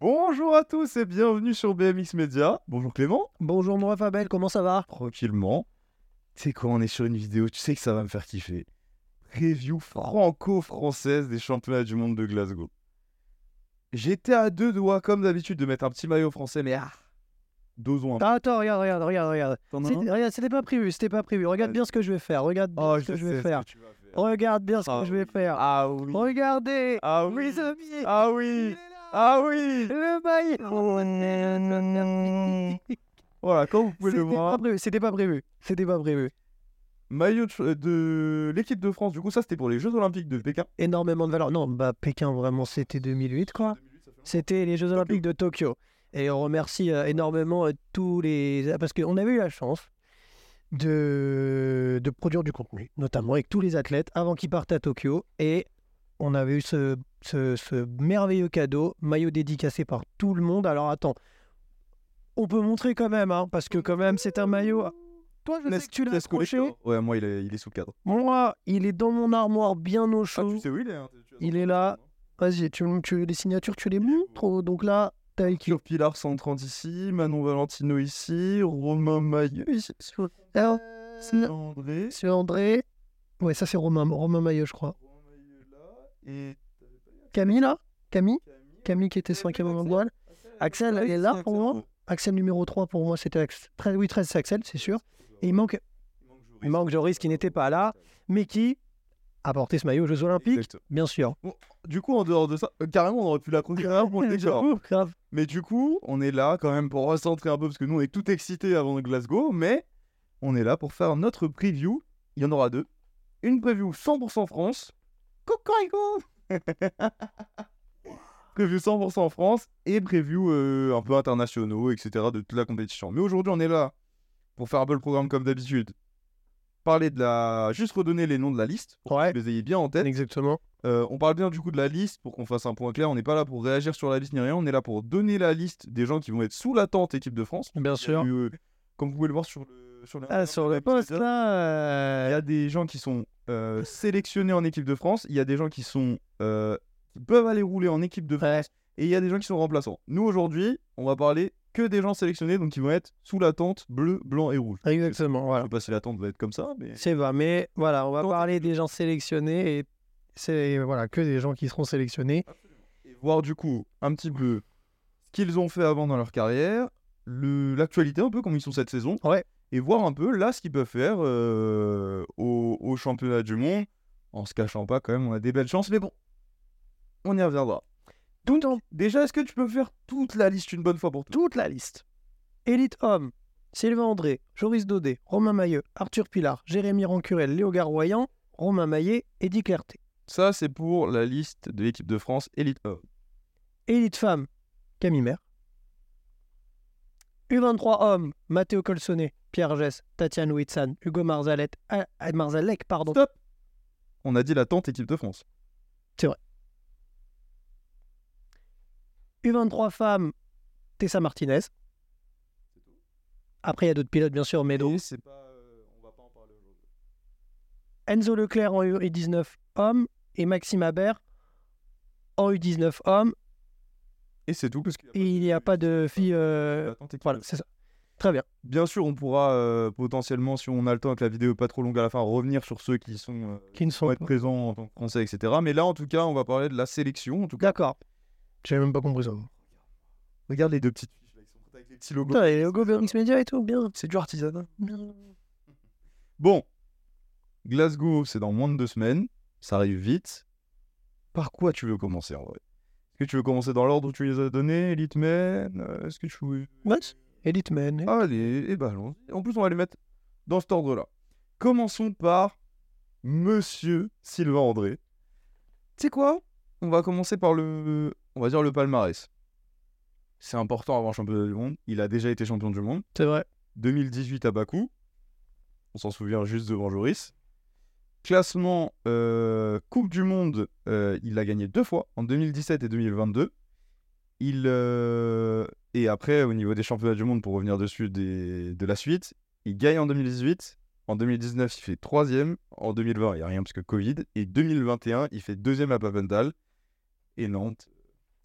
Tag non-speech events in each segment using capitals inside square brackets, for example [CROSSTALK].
Bonjour à tous et bienvenue sur BMX Media. Bonjour Clément. Bonjour moi Fabel, comment ça va? Tranquillement. Tu sais quoi, on est sur une vidéo, tu sais que ça va me faire kiffer. Review franco-française des championnats du monde de Glasgow. J'étais à deux doigts, comme d'habitude, de mettre un petit maillot français, mais ah, dosons un peu. Ah, Attends, regarde, regarde, regarde, regarde. Regarde, c'était pas prévu, c'était pas prévu. Regarde Vas-y. bien ce que je vais faire, regarde bien Oh, ce que je vais faire. Regarde bien ce Ah que je vais faire. Ah oui. Regardez Ah oui. Amis Ah oui. Ah oui. Le maillot Voilà, comme vous pouvez le voir. c'était pas prévu. C'était pas prévu. Maillot de, de l'équipe de France, du coup, ça c'était pour les Jeux Olympiques de Pékin. Énormément de valeur. Non, bah Pékin, vraiment, c'était 2008, quoi. C'était les Jeux Olympiques de Tokyo. Et on remercie euh, énormément euh, tous les... Parce qu'on avait eu la chance de... de produire du contenu, notamment avec tous les athlètes, avant qu'ils partent à Tokyo. Et on avait eu ce, ce, ce merveilleux cadeau, maillot dédicacé par tout le monde. Alors attends, on peut montrer quand même, hein, parce que quand même, c'est un maillot... Toi, je sais que tu l'as Laisse accroché. Ouais, moi il est, il est sous cadre. Moi, il est dans mon armoire bien au Ah, chaud. tu sais où il est hein, tu- Il est là. téléphone, Vas-y, tu, tu, les signatures, tu les montres Donc là, t'as hein. écrit. Sur Pilar 130 ici, Manon Valentino ici, Romain Maillot ici, sur Alors, c'est André. c'est André. Ouais, ça c'est Romain, Romain Maillot, je crois. Romain Maillot est là, et Camille, là? Camille? Camille. Qui était cinquième au Axel. mondial. Axel, elle est là Axel, pour moi Axel numéro 3 pour moi, c'était Axel. Très- Oui, 13, c'est Axel, c'est sûr. Et il manque, il manque Joris qui n'était pas là, mais qui a porté ce maillot aux Jeux Olympiques, bien sûr. Du coup, en dehors de ça, euh, carrément, on aurait pu la croquer [LAUGHS] pour le décor. J'avoue, grave. Mais du coup, on est là quand même pour recentrer un peu parce que nous on est tout excités avant de Glasgow, mais on est là pour faire notre preview. Il y en aura deux. Une preview 100% France. Cocorico Preview 100% France et preview euh, un peu internationaux, etc. de toute la compétition. Mais aujourd'hui, on est là pour faire un peu le programme comme d'habitude. Parler de la. Juste redonner les noms de la liste pour Ouais. que vous les ayez bien en tête. Exactement. Euh, on parle bien du coup de la liste pour qu'on fasse un point clair. On n'est pas là pour réagir sur la liste ni rien. On est là pour donner la liste des gens qui vont être sous la tente équipe de France. Bien sûr. eu, euh, comme vous pouvez le voir sur le sur, Ah, sur le poste là. il y euh, a des gens qui sont euh, sélectionnés en équipe de France. Il y a des gens qui sont euh, qui peuvent aller rouler en équipe de France. Ouais. Et il y a des gens qui sont remplaçants. Nous aujourd'hui, on va parler que des gens sélectionnés, donc qui vont être sous la tente bleu, blanc et rouge. Exactement, Je voilà. sais pas si la tente va être comme ça, mais C'est vrai, mais voilà, on va Donc- parler des gens sélectionnés et c'est voilà que des gens qui seront sélectionnés. et voir du coup un petit peu ce qu'ils ont fait avant dans leur carrière, le- l'actualité un peu comme ils sont cette saison, Ouais. Et voir un peu là ce qu'ils peuvent faire euh, au, au championnat du monde, en se cachant pas quand même, on a des belles chances, mais bon, on y reviendra. Déjà, est-ce que tu peux faire toute la liste une bonne fois pour toutes? Toute la liste. Élite homme, Sylvain André, Joris Daudet, Romain Maillot, Arthur Pilar, Jérémy Rancurel, Léo Garroyan, Romain Maillet, Eddy Clerté. Ça, c'est pour la liste de l'équipe de France Elite homme. Élite femme, Camille Mer. U23 hommes, Matteo Colsonnet, Pierre Gess, Tatiane Witsan, Hugo Marzalek, ah, ah, Marzalek, pardon. Stop On a dit la tente équipe de France. U23 femmes, Tessa Martinez. Après, il y a d'autres pilotes, bien sûr, mais donc c'est pas, euh, on va pas en parler aujourd'hui. Enzo Leclerc en U19 hommes et Maxime Habert en U19 hommes. Et c'est tout parce qu'il Et il n'y a pas de filles. euh, Voilà, c'est ça. Très bien. Bien sûr, on pourra euh, potentiellement, si on a le temps avec la vidéo pas trop longue à la fin, revenir sur ceux qui sont euh, Qui ne sont être pas. présents en tant que français, etc. Mais là, en tout cas, on va parler de la sélection. En tout cas, D'accord. J'avais même pas compris ça. regarde les deux petites fiches là, ils sont avec les petits logos. Putain, les logos BMX Media et tout, bien. C'est du artisanat. bien. Bon, Glasgow, c'est dans moins de deux semaines. Ça arrive vite. Par quoi tu veux commencer en vrai que tu veux commencer dans l'ordre où tu les as donnés, Elite Men euh, Est-ce que tu veux. What? Elite Man. Allez, et bah allons En plus, on va les mettre dans cet ordre-là. Commençons par Monsieur Sylvain André. Tu sais quoi? On va commencer par le, on va dire le palmarès. C'est important avant championnat du monde. Il a déjà été champion du monde. C'est vrai. 2018 à Bakou. On s'en souvient juste devant Joris. Classement euh, Coupe du Monde, euh, il l'a gagné deux fois, en 2017 et 2022. Il, euh, et après, au niveau des championnats du monde, pour revenir dessus des- de la suite, il gagne en 2018. En 2019, il fait troisième. En 2020, il n'y a rien parce que Covid. Et 2021, il fait deuxième à Papendal. Et Nantes.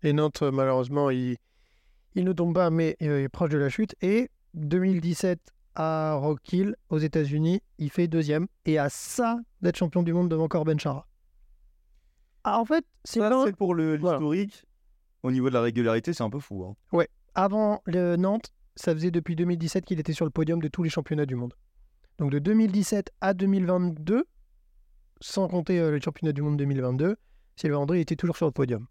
Et Nantes, malheureusement, il, il ne tombe pas, mais il est proche de la chute. Et 2017 à Rock Hill, aux États-Unis, il fait deuxième. Et à ça d'être champion du monde devant Corben Chara. Ah, en fait, c'est pour le- Voilà. l'historique. Au niveau de la régularité, c'est un peu fou. hein. avant le Nantes, ça faisait depuis 2017 qu'il était sur le podium de tous les championnats du monde. Donc de 2017 à 2022, sans compter euh, le championnat du monde 2022, Sylvain André était toujours sur le podium.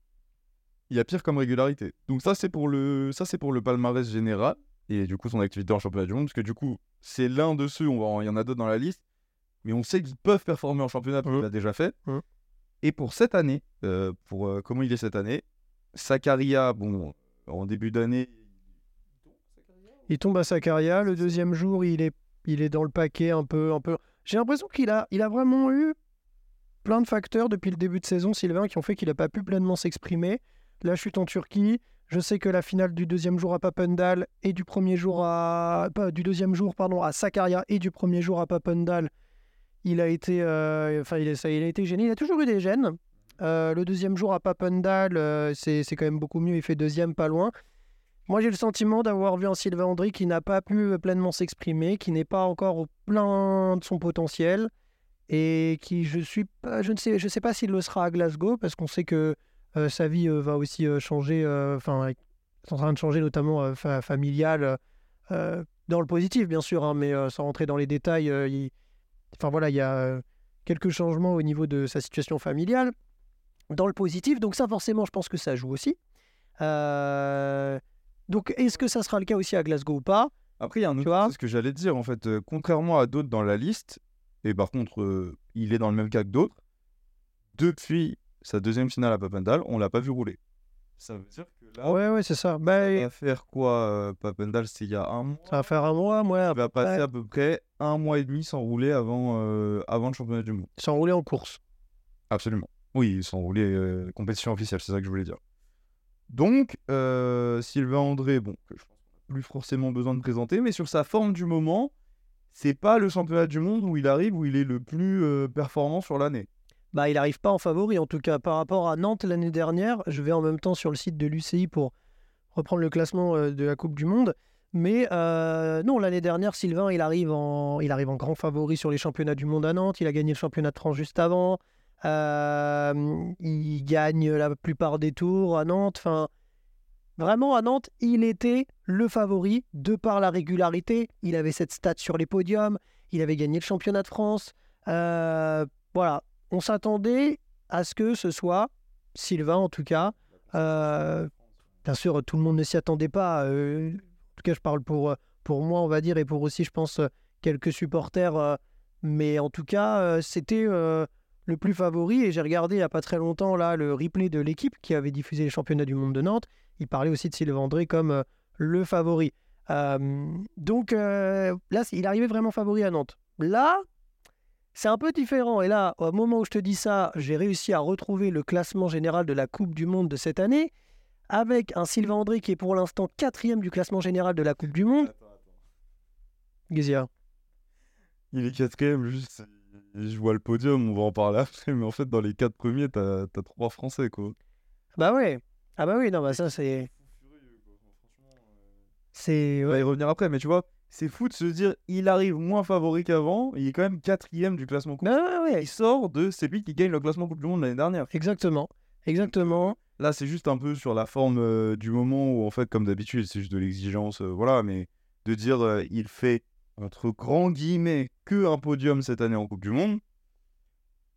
Il y a pire comme régularité. Donc ça, c'est pour le, ça c'est pour le palmarès général et du coup son activité en championnat du monde, parce que du coup, c'est l'un de ceux. On va, il y en a d'autres dans la liste, mais on sait qu'ils peuvent performer en championnat parce Mhm. qu'il l'a déjà fait. Mhm. Et pour cette année, euh, pour euh, comment il est cette année, Sakaria, bon, en début d'année, Il tombe à Sakaria, le deuxième jour, il est, il est dans le paquet un peu. Un peu... J'ai l'impression qu'il a, il a vraiment eu plein de facteurs depuis le début de saison, Sylvain, qui ont fait qu'il n'a pas pu pleinement s'exprimer. La chute en Turquie, je sais que la finale du deuxième jour à Papendal et du premier jour à. Du deuxième jour, pardon, à Sakaria et du premier jour à Papendal, il a été. euh, il, ça, il a été gêné. Il a toujours eu des gênes. Euh, le deuxième jour à Papendal, euh, c'est quand même beaucoup mieux. Il fait deuxième, pas loin. Moi, j'ai le sentiment d'avoir vu un Sylvain André qui n'a pas pu pleinement s'exprimer, qui n'est pas encore au plein de son potentiel et qui, je suis pas, je ne sais, je sais pas s'il le sera à Glasgow parce qu'on sait que euh, sa vie euh, va aussi euh, changer, euh, enfin, c'est en train de changer notamment euh, fa- familiale, euh, dans le positif bien sûr, hein, mais euh, sans rentrer dans les détails, euh, il- enfin voilà, il y a euh, quelques changements au niveau de sa situation familiale dans le positif, donc ça forcément, je pense que ça joue aussi. Euh, donc, est-ce que ça sera le cas aussi à Glasgow ou pas? Après, il y a un autre, ce que j'allais dire en fait. euh, contrairement à d'autres dans la liste, et par contre, euh, il est dans le même cas que d'autres. Depuis sa deuxième finale à Papendal, on l'a pas vu rouler. Ça veut dire que là, Ouais, ouais, c'est ça. Bah, il va faire quoi euh, Papendal, c'était il y a un mois? ça va faire un mois, moi, Il va passer ouais. à peu près un mois et demi sans rouler avant, euh, avant le championnat du monde. sans rouler en course. Absolument. Oui, sans rouler euh, compétition officielle, c'est ça que je voulais dire. Donc, euh, Sylvain André, bon, que je pense qu'on n'a plus forcément besoin de présenter, mais sur sa forme du moment, c'est pas le championnat du monde où il arrive, où il est le plus performant sur l'année. Bah, il n'arrive pas en favori, en tout cas par rapport à Nantes l'année dernière. Je vais en même temps sur le site de l'UCI pour reprendre le classement euh, de la Coupe du Monde. Mais euh, non, l'année dernière, Sylvain, il arrive, en, il arrive en grand favori sur les championnats du monde à Nantes. Il a gagné le championnat de France juste avant. Euh, il gagne la plupart des tours à Nantes. Enfin, vraiment, à Nantes, il était le favori de par la régularité. Il avait cette stat sur les podiums. Il avait gagné le championnat de France. Voilà, on s'attendait à ce que ce soit Sylvain, en tout cas. Euh, bien sûr, tout le monde ne s'y attendait pas. euh, en tout cas, je parle pour, euh, pour moi, on va dire, et pour aussi, je pense, quelques supporters. mais en tout cas, c'était le plus favori. Et j'ai regardé il n'y a pas très longtemps là, le replay de l'équipe qui avait diffusé les championnats du monde de Nantes. Il parlait aussi de Sylvain André comme le favori. Donc là, il arrivait vraiment favori à Nantes. Là, c'est un peu différent. Et là, au moment où je te dis ça, j'ai réussi à retrouver le classement général de la Coupe du Monde de cette année, avec un Sylvain André qui est pour l'instant quatrième du classement général de la Coupe du Monde. Gizia. Il est quatrième, juste. Je vois le podium, on va en parler après, mais en fait, dans les quatre premiers, t'as as trois Français, quoi. Bah ouais. Ah bah oui, non, bah ça c'est. C'est. On va y revenir après, mais tu vois, c'est fou de se dire, il arrive moins favori qu'avant, il est quand même quatrième du classement Coupe. Bah ouais. Il sort de celui qui gagne le classement Coupe du Monde l'année dernière. Exactement. Exactement. Là, c'est juste un peu sur la forme euh, du moment où, en fait, comme d'habitude, c'est juste de l'exigence, euh, voilà, mais de dire, euh, il fait, entre grands guillemets, que un podium cette année en Coupe du Monde.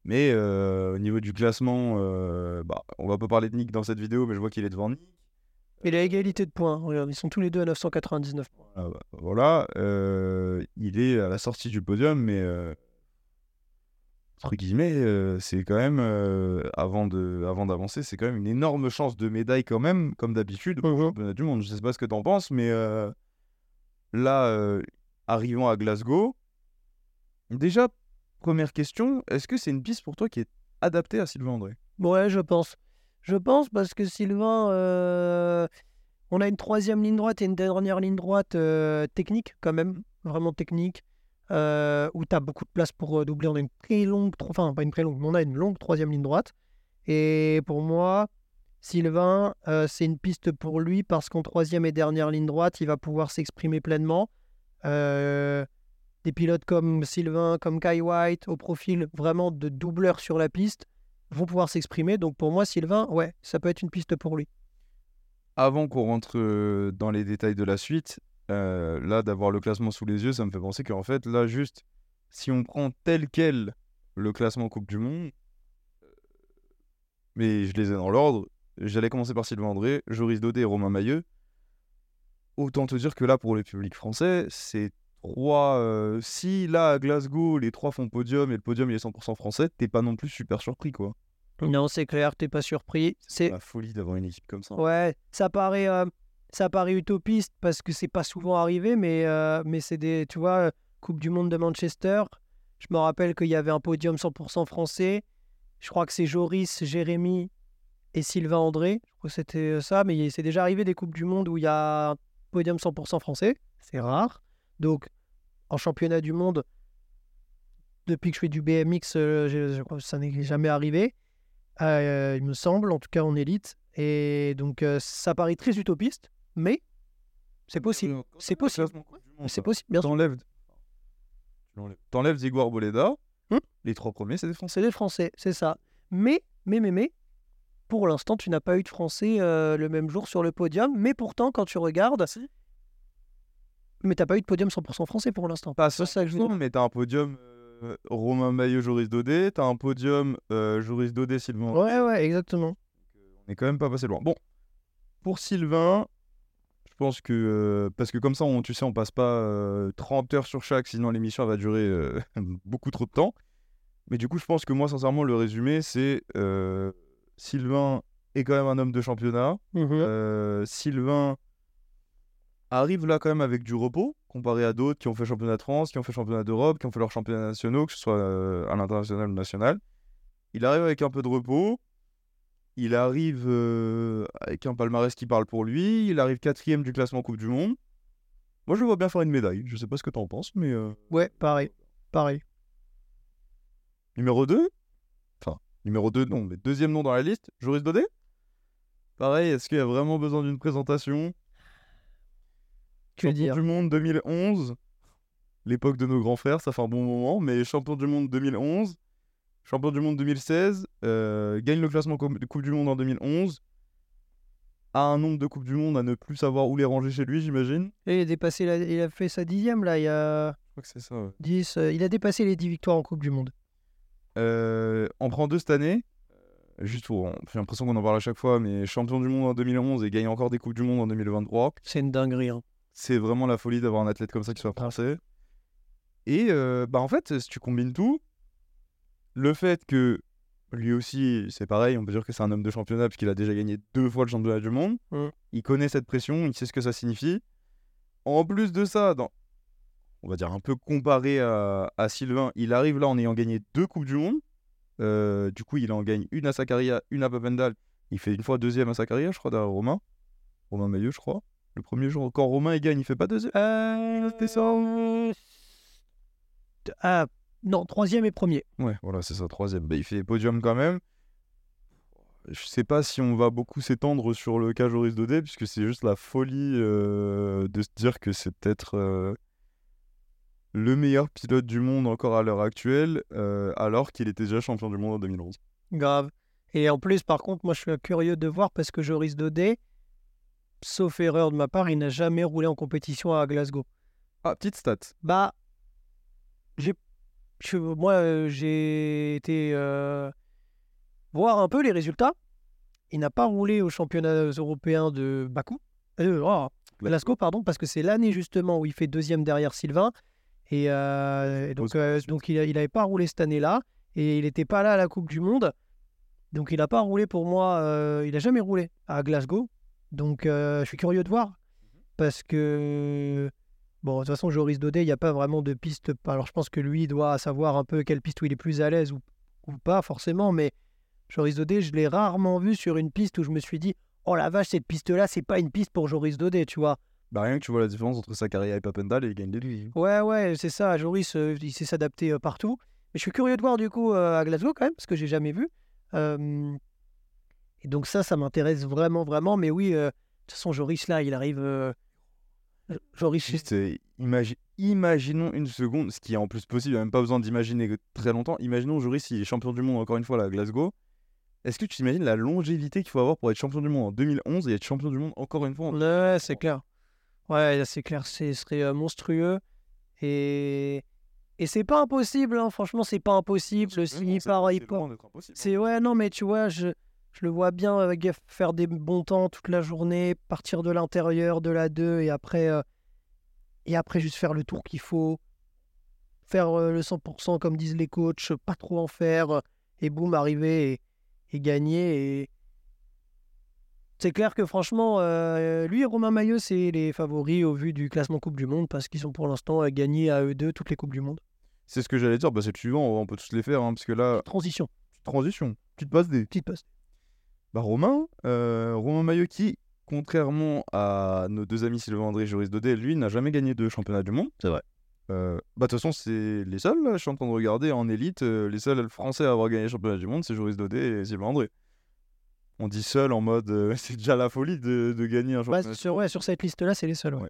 Mais euh, au niveau du classement, bah, on va pas parler de Nick dans cette vidéo, mais je vois qu'il est devant Nick. Il a égalité de points. Regarde, ils sont tous les deux à 999 points. Ah bah, voilà, euh, il est à la sortie du podium, mais euh, entre guillemets, euh, c'est quand même, avant de, avant d'avancer, c'est quand même une énorme chance de médaille quand même, comme d'habitude, le Mhm. du monde. Je sais pas ce que t'en penses, mais là, arrivant à Glasgow, déjà, première question, est-ce que c'est une piste pour toi qui est adaptée à Sylvain André? Ouais, je pense. Je pense parce que Sylvain, euh, on a une troisième ligne droite et une dernière ligne droite euh, technique quand même, vraiment technique, euh, où tu as beaucoup de place pour doubler. On a une très longue, enfin pas une très longue, mais on a une longue troisième ligne droite. Et pour moi, Sylvain, c'est une piste pour lui parce qu'en troisième et dernière ligne droite, il va pouvoir s'exprimer pleinement. Des pilotes comme Sylvain, comme Kai White, au profil vraiment de doubleur sur la piste, vont pouvoir s'exprimer. Donc pour moi, Sylvain, ouais, ça peut être une piste pour lui. Avant qu'on rentre euh, dans les détails de la suite, euh, là, d'avoir le classement sous les yeux, ça me fait penser qu'en fait, là, juste, si on prend tel quel le classement Coupe du Monde, euh, mais je les ai dans l'ordre, j'allais commencer par Sylvain André, Joris Daudet et Romain Mailleux. Autant te dire que là, pour le public français, c'est trois. euh, si là, à Glasgow, les trois font podium et le podium il est 100% français, t'es pas non plus super surpris, quoi. Non, c'est clair, t'es pas surpris. C'est La folie d'avoir une équipe comme ça. ouais, ça paraît, euh, ça paraît utopiste parce que c'est pas souvent arrivé, mais euh, mais c'est des, tu vois, euh, Coupe du Monde de Manchester. Je me rappelle qu'il y avait un podium 100% français. Je crois que c'est Joris, Jérémy et Sylvain André. Je crois que c'était ça, mais c'est déjà arrivé des Coupes du Monde où il y a un podium 100% français. C'est rare. Donc, en championnat du monde, depuis que je fais du BMX, euh, je- je crois que ça n'est jamais arrivé. Euh, il me semble, en tout cas en élite. Et donc, euh, ça paraît très utopiste, mais c'est possible. C'est possible. C'est possible, bien sûr. T'enlèves. T'enlèves Diego Arboleda. Hmm. Les trois premiers, c'est des Français. C'est des Français, c'est ça. Mais, mais, mais, mais, pour l'instant, tu n'as pas eu de Français euh, le même jour sur le podium. Mais pourtant, quand tu regardes, mais t'as pas eu de podium 100% français pour l'instant. Pas C'est ça que je veux dire. 100%, mais t'as un podium euh, Romain Maillot, Joris Daudet. T'as un podium euh, Joris Daudet, Sylvain. Ouais, ouais, exactement. On est quand même pas passé loin. Bon, pour Sylvain, je pense que. euh, parce que comme ça, on, tu sais, on passe pas euh, 30 heures sur chaque, sinon l'émission elle va durer euh, [LAUGHS] beaucoup trop de temps. Mais du coup, je pense que moi, sincèrement, le résumé, c'est euh, Sylvain est quand même un homme de championnat. Mhm. Euh, Sylvain arrive là quand même avec du repos, comparé à d'autres qui ont fait championnat de France, qui ont fait championnat d'Europe, qui ont fait leurs championnats nationaux, que ce soit euh, à l'international ou national. Il arrive avec un peu de repos. Il arrive euh, avec un palmarès qui parle pour lui. Il arrive quatrième du classement Coupe du Monde. Moi, je le vois bien faire une médaille. Je sais pas ce que t'en penses, mais euh, Ouais, pareil. Pareil. numéro 2 Enfin, numéro 2, non, mais deuxième nom dans la liste, Joris Daudet Pareil, est-ce qu'il y a vraiment besoin d'une présentation? Tu veux Champion dire du monde 2011, l'époque de nos grands frères, ça fait un bon moment, mais champion du monde 2011, champion du monde 2016, euh, gagne le classement de Coupe du Monde en 2011, a un nombre de Coupes du Monde à ne plus savoir où les ranger chez lui, j'imagine. Et il a dépassé la- il a fait sa dixième là, il y a Je crois que c'est ça. ouais. 10. euh, il a dépassé les 10 victoires en Coupe du Monde. Euh, en prend deux cette année. Euh, Juste pour. J'ai l'impression qu'on en parle à chaque fois, mais champion du monde en 2011 et gagne encore des Coupes du Monde en 2023. C'est une dinguerie. hein. C'est vraiment la folie d'avoir un athlète comme ça qui soit français. Et euh, bah en fait, si tu combines tout, le fait que lui aussi, c'est pareil, on peut dire que c'est un homme de championnat puisqu'il a déjà gagné deux fois le championnat du monde. Il connaît cette pression, il sait ce que ça signifie. En plus de ça, dans, on va dire un peu comparé à, à Sylvain, il arrive là en ayant gagné deux Coupes du Monde. Euh, du coup, il en gagne une à Sakaria, une à Papendal. Il fait une fois deuxième à Sakaria, je crois, derrière Romain. Romain Maillot, je crois. Le premier jour, quand Romain il gagne, il fait pas deuxième. Euh, ça. Ah, non, troisième et premier. Ouais, voilà, c'est ça, troisième. Bah, il fait podium quand même. Je sais pas si on va beaucoup s'étendre sur le cas Joris Daudet, puisque c'est juste la folie euh, de se dire que c'est peut-être euh, le meilleur pilote du monde encore à l'heure actuelle, euh, alors qu'il était déjà champion du monde en 2011. Grave. Et en plus, par contre, moi, je suis curieux de voir parce que Joris Daudet, sauf erreur de ma part, il n'a jamais roulé en compétition à Glasgow. Ah, petite stat. Bah, j'ai, je- moi, euh, j'ai été euh, voir un peu les résultats. Il n'a pas roulé aux championnats européens de Bakou, euh, oh, Glasgow, pardon, parce que c'est l'année justement où il fait deuxième derrière Sylvain. Et, euh, et donc, donc il n'avait pas roulé cette année-là. Et il n'était pas là à la Coupe du Monde. Donc il n'a pas roulé pour moi. euh, il n'a jamais roulé à Glasgow. Donc euh, je suis curieux de voir. Parce que, bon, de toute façon, Joris Daudet, il n'y a pas vraiment de piste. Alors je pense que lui doit savoir un peu quelle piste où il est plus à l'aise ou, ou pas forcément. Mais Joris Daudet, je l'ai rarement vu sur une piste où je me suis dit, oh la vache, cette piste-là, c'est pas une piste pour Joris Daudet, tu vois. Bah, rien que tu vois la différence entre Sakaria et Papendal, et il gagne des lui. Ouais, ouais, c'est ça. Joris, euh, il sait s'adapter euh, partout. Mais je suis curieux de voir du coup euh, à Glasgow quand même, parce que j'ai jamais vu. Et donc ça, ça m'intéresse vraiment, vraiment. Mais oui, euh, de toute façon, Joris, là, il arrive... euh, Joris, Juste, euh, imagi- imaginons une seconde, ce qui est en plus possible, il n'y a même pas besoin d'imaginer très longtemps. Imaginons Joris, il est champion du monde encore une fois là, à Glasgow. Est-ce que tu t'imagines la longévité qu'il faut avoir pour être champion du monde en 2011 et être champion du monde encore une fois en Ouais, c'est clair. Ouais, c'est clair, ce serait monstrueux. Et, et c'est pas impossible, hein, franchement, c'est pas impossible. S'il c'est- part, il part. hein. C'est ouais, non, mais tu vois, je, je le vois bien euh, faire des bons temps toute la journée, partir de l'intérieur de la 2 et après, euh, et après juste faire le tour qu'il faut, faire euh, le 100% comme disent les coachs, pas trop en faire, euh, et boum, arriver et, et gagner. Et... C'est clair que franchement, euh, lui et Romain Maillot, c'est les favoris au vu du classement Coupe du Monde parce qu'ils sont pour l'instant gagnés à eux deux toutes les Coupes du Monde. C'est ce que j'allais dire, bah, c'est le suivant, on peut tous les faire, hein, parce que là, Transition, transition, petite passe des. petite passe. Bah Romain, euh, Romain Maillot qui, contrairement à nos deux amis Sylvain André et Joris Daudet, lui n'a jamais gagné de championnat du monde. C'est vrai. Euh, bah de toute façon c'est les seuls, là, je suis en train de regarder en élite, euh, les seuls français à avoir gagné le championnat du monde, c'est Joris Daudet et Sylvain André. On dit seul en mode, euh, [LAUGHS] c'est déjà la folie de, de gagner un Ouais, championnat. du sur, ouais, sur cette liste-là, c'est les seuls. ouais. Ouais.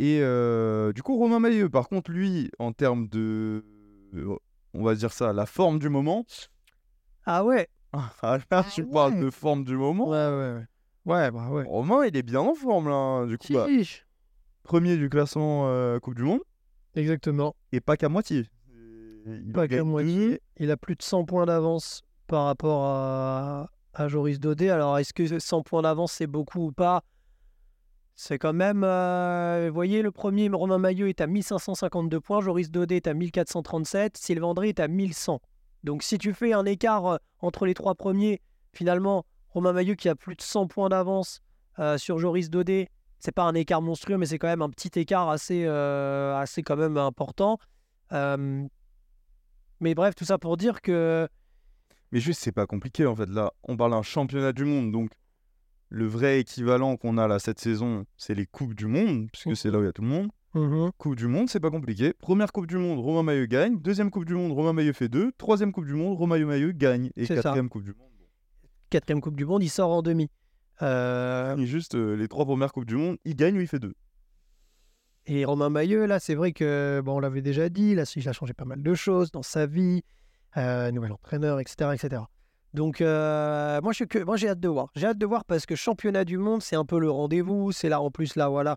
Et euh, du coup Romain Maillot, par contre lui, en termes de, euh, on va dire ça, la forme du moment, Ah ouais [LAUGHS] ah, là tu parles ouais. de forme du moment, Ouais, ouais, ouais. Ouais, bah ouais. Romain il est bien en forme là, du coup bah, premier du classement euh, Coupe du Monde, Exactement. et pas qu'à moitié. Il Pas qu'à moitié. Il a plus de 100 points d'avance par rapport à, à Joris Daudet. Alors, est-ce que 100 points d'avance, c'est beaucoup ou pas? C'est quand même. euh, vous voyez, le premier, Romain Maillot, est à 1552 points. Joris Daudet est à 1437. Sylvain André est à 1100. Donc, si tu fais un écart euh, entre les trois premiers, finalement, Romain Maillot qui a plus de 100 points d'avance euh, sur Joris Daudet, c'est pas un écart monstrueux, mais c'est quand même un petit écart assez, euh, assez quand même important. Euh, mais bref, tout ça pour dire que Mais juste, c'est pas compliqué en fait. Là, on parle d'un championnat du monde, donc le vrai équivalent qu'on a là cette saison, c'est les Coupes du Monde, puisque Mhm. c'est là où il y a tout le monde. Coupe du Monde, c'est pas compliqué. Première Coupe du Monde, Romain Maillot gagne. Deuxième Coupe du Monde, Romain Maillot fait deux. Troisième Coupe du Monde, Romain Maillot gagne. Et C'est ça. quatrième Coupe du Monde. bon. quatrième Coupe du Monde, il sort en demi. Euh, Et juste euh, les trois premières Coupes du Monde, il gagne ou il fait deux. et Romain Maillot, là, c'est vrai que, bon, on l'avait déjà dit, là, il a changé pas mal de choses dans sa vie, euh, nouvel entraîneur, etc. etc. Donc, euh, moi, je suis que, moi, j'ai hâte de voir. J'ai hâte de voir parce que championnat du monde, c'est un peu le rendez-vous. C'est là, en plus, là, voilà,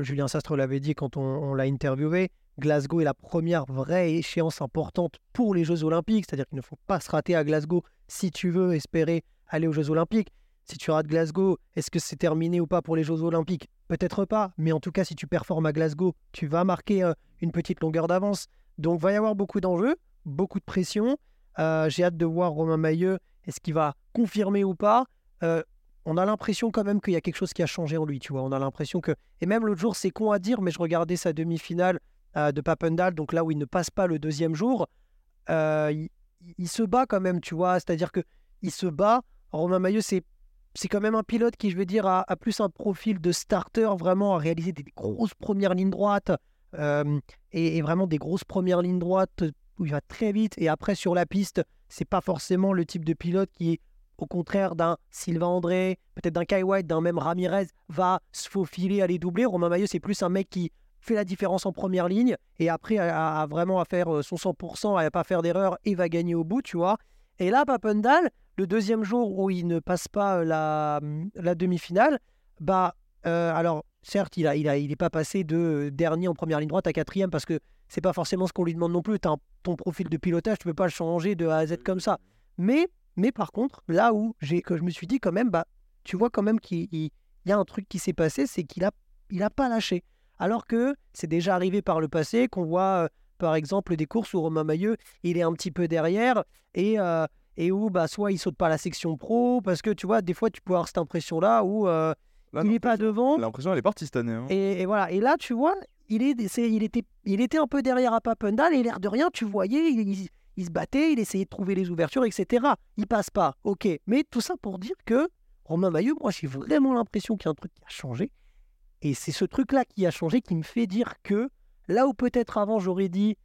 Julien Sastre l'avait dit quand on, l'a interviewé. Glasgow est la première vraie échéance importante pour les Jeux Olympiques. C'est-à-dire qu'il ne faut pas se rater à Glasgow si tu veux espérer aller aux Jeux Olympiques. Si tu rates Glasgow, est-ce que c'est terminé ou pas pour les Jeux Olympiques? Peut-être pas, mais en tout cas, si tu performes à Glasgow, tu vas marquer euh, une petite longueur d'avance. Donc, va y avoir beaucoup d'enjeux, beaucoup de pression. Euh, J'ai hâte de voir Romain Maillot. Est-ce qu'il va confirmer ou pas? Euh, On a l'impression quand même qu'il y a quelque chose qui a changé en lui, tu vois. On a l'impression que. Et même l'autre jour, c'est con à dire, mais je regardais sa demi-finale euh, de Papendal, donc là où il ne passe pas le deuxième jour. Euh, il, se bat quand même, tu vois. C'est-à-dire que il se bat. Romain Maillot, c'est c'est quand même un pilote qui, je vais dire, a, plus un profil de starter, vraiment à réaliser des grosses premières lignes droites euh, et, et vraiment des grosses premières lignes droites où il va très vite. Et après, sur la piste, c'est pas forcément le type de pilote qui est, au contraire d'un Sylvain André, peut-être d'un Kai White, d'un même Ramirez, va se faufiler, aller doubler. Romain Maillot, c'est plus un mec qui fait la différence en première ligne et après a vraiment à faire euh, son 100%, à pas faire d'erreur et va gagner au bout, tu vois. Et là, Papendal, le deuxième jour où il ne passe pas euh, la, la demi-finale, bah, euh, alors, certes, il il a, il pas passé de dernier en première ligne droite à quatrième parce que c'est pas forcément ce qu'on lui demande non plus. Un- ton profil de pilotage, tu peux pas le changer de A à Z comme ça. Mais, mais par contre, là où j'ai, que je me suis dit quand même, bah, tu vois quand même qu'il il- il y a un truc qui s'est passé, c'est qu'il a, il a pas lâché. Alors que c'est déjà arrivé par le passé qu'on voit, euh, par exemple, des courses où Romain Maillot, il est un petit peu derrière et, euh, et où bah, soit il saute pas la section pro, parce que tu vois, des fois, tu peux avoir cette impression-là où euh, Là, il n'est pas devant. L'impression, elle est partie cette année. hein. Et, et voilà. Et là, tu vois, il, est, c'est- il, était, il était un peu derrière à Papendal et l'air de rien, tu voyais, il, il- il se battait, il essayait de trouver les ouvertures, etc. Il passe pas, ok. Mais tout ça pour dire que Romain Maillot, moi, j'ai vraiment l'impression qu'il y a un truc qui a changé. Et c'est ce truc-là qui a changé qui me fait dire que là où peut-être avant j'aurais dit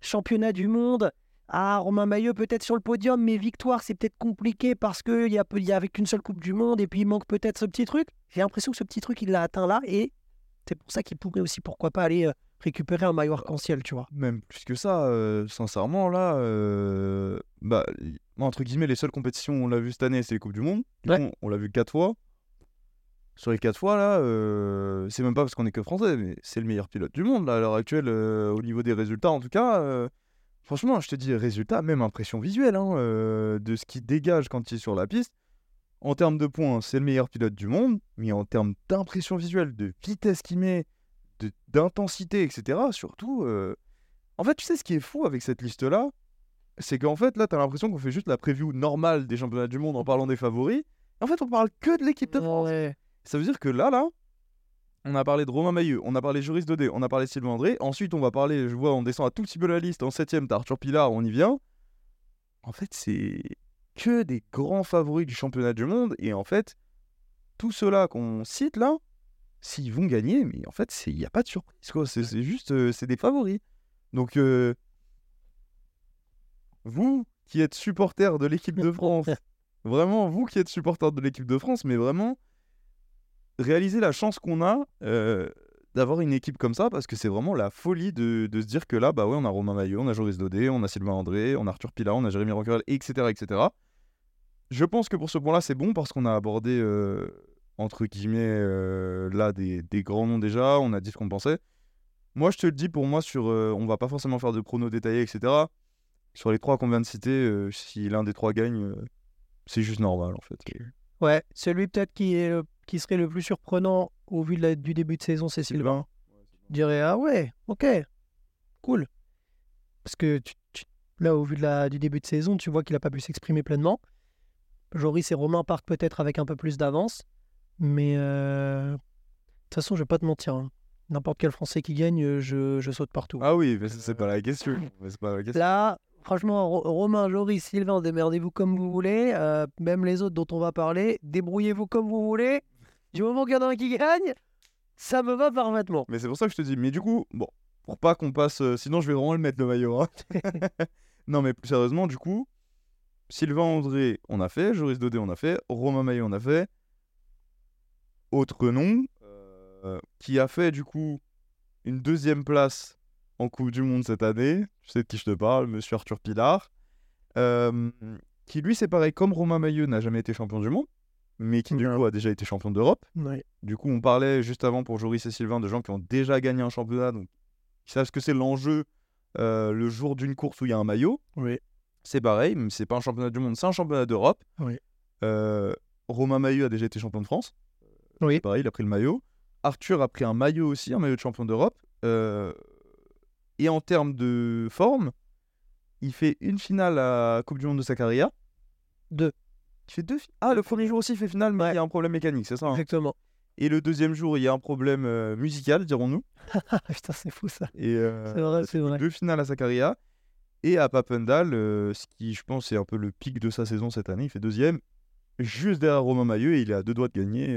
championnat du monde, Ah, Romain Maillot peut-être sur le podium, mais victoire, c'est peut-être compliqué parce qu'il y a, y a avec qu'une seule Coupe du Monde et puis il manque peut-être ce petit truc. J'ai l'impression que ce petit truc, il l'a atteint là et c'est pour ça qu'il pourrait aussi, pourquoi pas, aller euh, récupérer un maillot arc-en-ciel, tu vois. Même plus que ça, euh, sincèrement, là, euh, bah, entre guillemets, les seules compétitions on l'a vu cette année, c'est les Coupes du Monde. Du Ouais. coup, on l'a vu quatre fois. Sur les quatre fois, là, euh, c'est même pas parce qu'on est que français, mais c'est le meilleur pilote du monde, là, à l'heure actuelle, au niveau des résultats, en tout cas. franchement, je te dis, résultat, même impression visuelle, hein, de ce qu'il dégage quand il est sur la piste. En termes de points, c'est le meilleur pilote du monde, mais en termes d'impression visuelle, de vitesse qu'il met, d'intensité, etc., surtout, euh, en fait, tu sais ce qui est fou avec cette liste-là C'est qu'en fait, là, t'as l'impression qu'on fait juste la preview normale des championnats du monde en parlant des favoris. Et en fait, on parle que de l'équipe de France. Ouais. Ça veut dire que là, là, on a parlé de Romain Maillot, on a parlé de Joris Dodé, on a parlé de Sylvain André. Ensuite, on va parler, je vois, on descend à tout petit peu la liste. En septième, t'as Arthur Pilar, on y vient. En fait, c'est que des grands favoris du championnat du monde. Et en fait, tous ceux-là qu'on cite là, s'ils vont gagner, mais en fait, il n'y a pas de surprise. quoi. C'est c'est juste, euh, c'est des favoris. Donc, euh, vous qui êtes supporter de l'équipe de France, [LAUGHS] vraiment, vous qui êtes supporter de l'équipe de France, mais vraiment, réalisez la chance qu'on a euh, d'avoir une équipe comme ça, parce que c'est vraiment la folie de, de se dire que là, bah ouais, on a Romain Maillot, on a Joris Dodé, on a Sylvain André, on a Arthur Pilat, on a Jérémy Roquerel, etc., etc. Je pense que pour ce point-là, c'est bon parce qu'on a abordé, entre guillemets, euh, là, des, des grands noms déjà, on a dit ce qu'on pensait. Moi, je te le dis, pour moi, sur, euh, on va pas forcément faire de pronos détaillés, etc. Sur les trois qu'on vient de citer, euh, si l'un des trois gagne, euh, c'est juste normal, en fait. Ouais, celui peut-être qui, est le- qui serait le plus surprenant au vu de la- du début de saison, c'est Sylvain. Je dirais, ah ouais, ok, cool. Parce que tu- tu- là, au vu de la, du début de saison, tu vois qu'il n'a pas pu s'exprimer pleinement. Joris et Romain partent peut-être avec un peu plus d'avance. Mais euh, de toute façon, je vais pas te mentir. hein. N'importe quel Français qui gagne, euh, je, je saute partout. Ah oui, mais c'est pas la question. mais pas la question. Là, franchement, Ro- Romain, Joris, Sylvain, démerdez-vous comme vous voulez. Euh, même les autres dont on va parler, débrouillez-vous comme vous voulez. Du moment qu'il y en a un qui gagne, ça me va parfaitement. Mais c'est pour ça que je te dis. Mais du coup, bon, pour pas qu'on passe. euh, sinon, je vais vraiment le mettre le maillot. hein. [LAUGHS] [LAUGHS] non, mais plus sérieusement, du coup, Sylvain André, on a fait. Joris Dodé, on a fait. Romain Maillot, on a fait. Autre nom, euh, qui a fait, du coup, une deuxième place en Coupe du Monde cette année. Tu sais de qui je te parle, monsieur Arthur Pilar. Euh, qui, lui, c'est pareil, comme Romain Maillot n'a jamais été champion du monde, mais qui, du coup, a déjà été champion d'Europe. Ouais. Du coup, on parlait juste avant pour Joris et Sylvain de gens qui ont déjà gagné un championnat, donc qui savent ce que c'est l'enjeu euh, le jour d'une course où il y a un maillot. Oui. C'est pareil, mais c'est pas un championnat du monde, c'est un championnat d'Europe. Oui. Euh, Romain Maillot a déjà été champion de France. Oui. Pareil, il a pris le maillot. Arthur a pris un maillot aussi, un maillot de champion d'Europe. Euh, et en termes de forme, il fait une finale à Coupe du Monde de sa carrière. Deux. Il fait deux Ah, le premier jour aussi il fait finale, mais Ouais. il y a un problème mécanique, c'est ça hein Exactement. et le deuxième jour, il y a un problème euh, musical, dirons-nous. Ah, [LAUGHS] putain, c'est fou ça. Et euh, C'est vrai, c'est vrai. deux finales à Sakaria. Et à Papendal, euh, ce qui, je pense, est un peu le pic de sa saison cette année. Il fait deuxième, juste derrière Romain Maillot, et il est à deux doigts de gagner.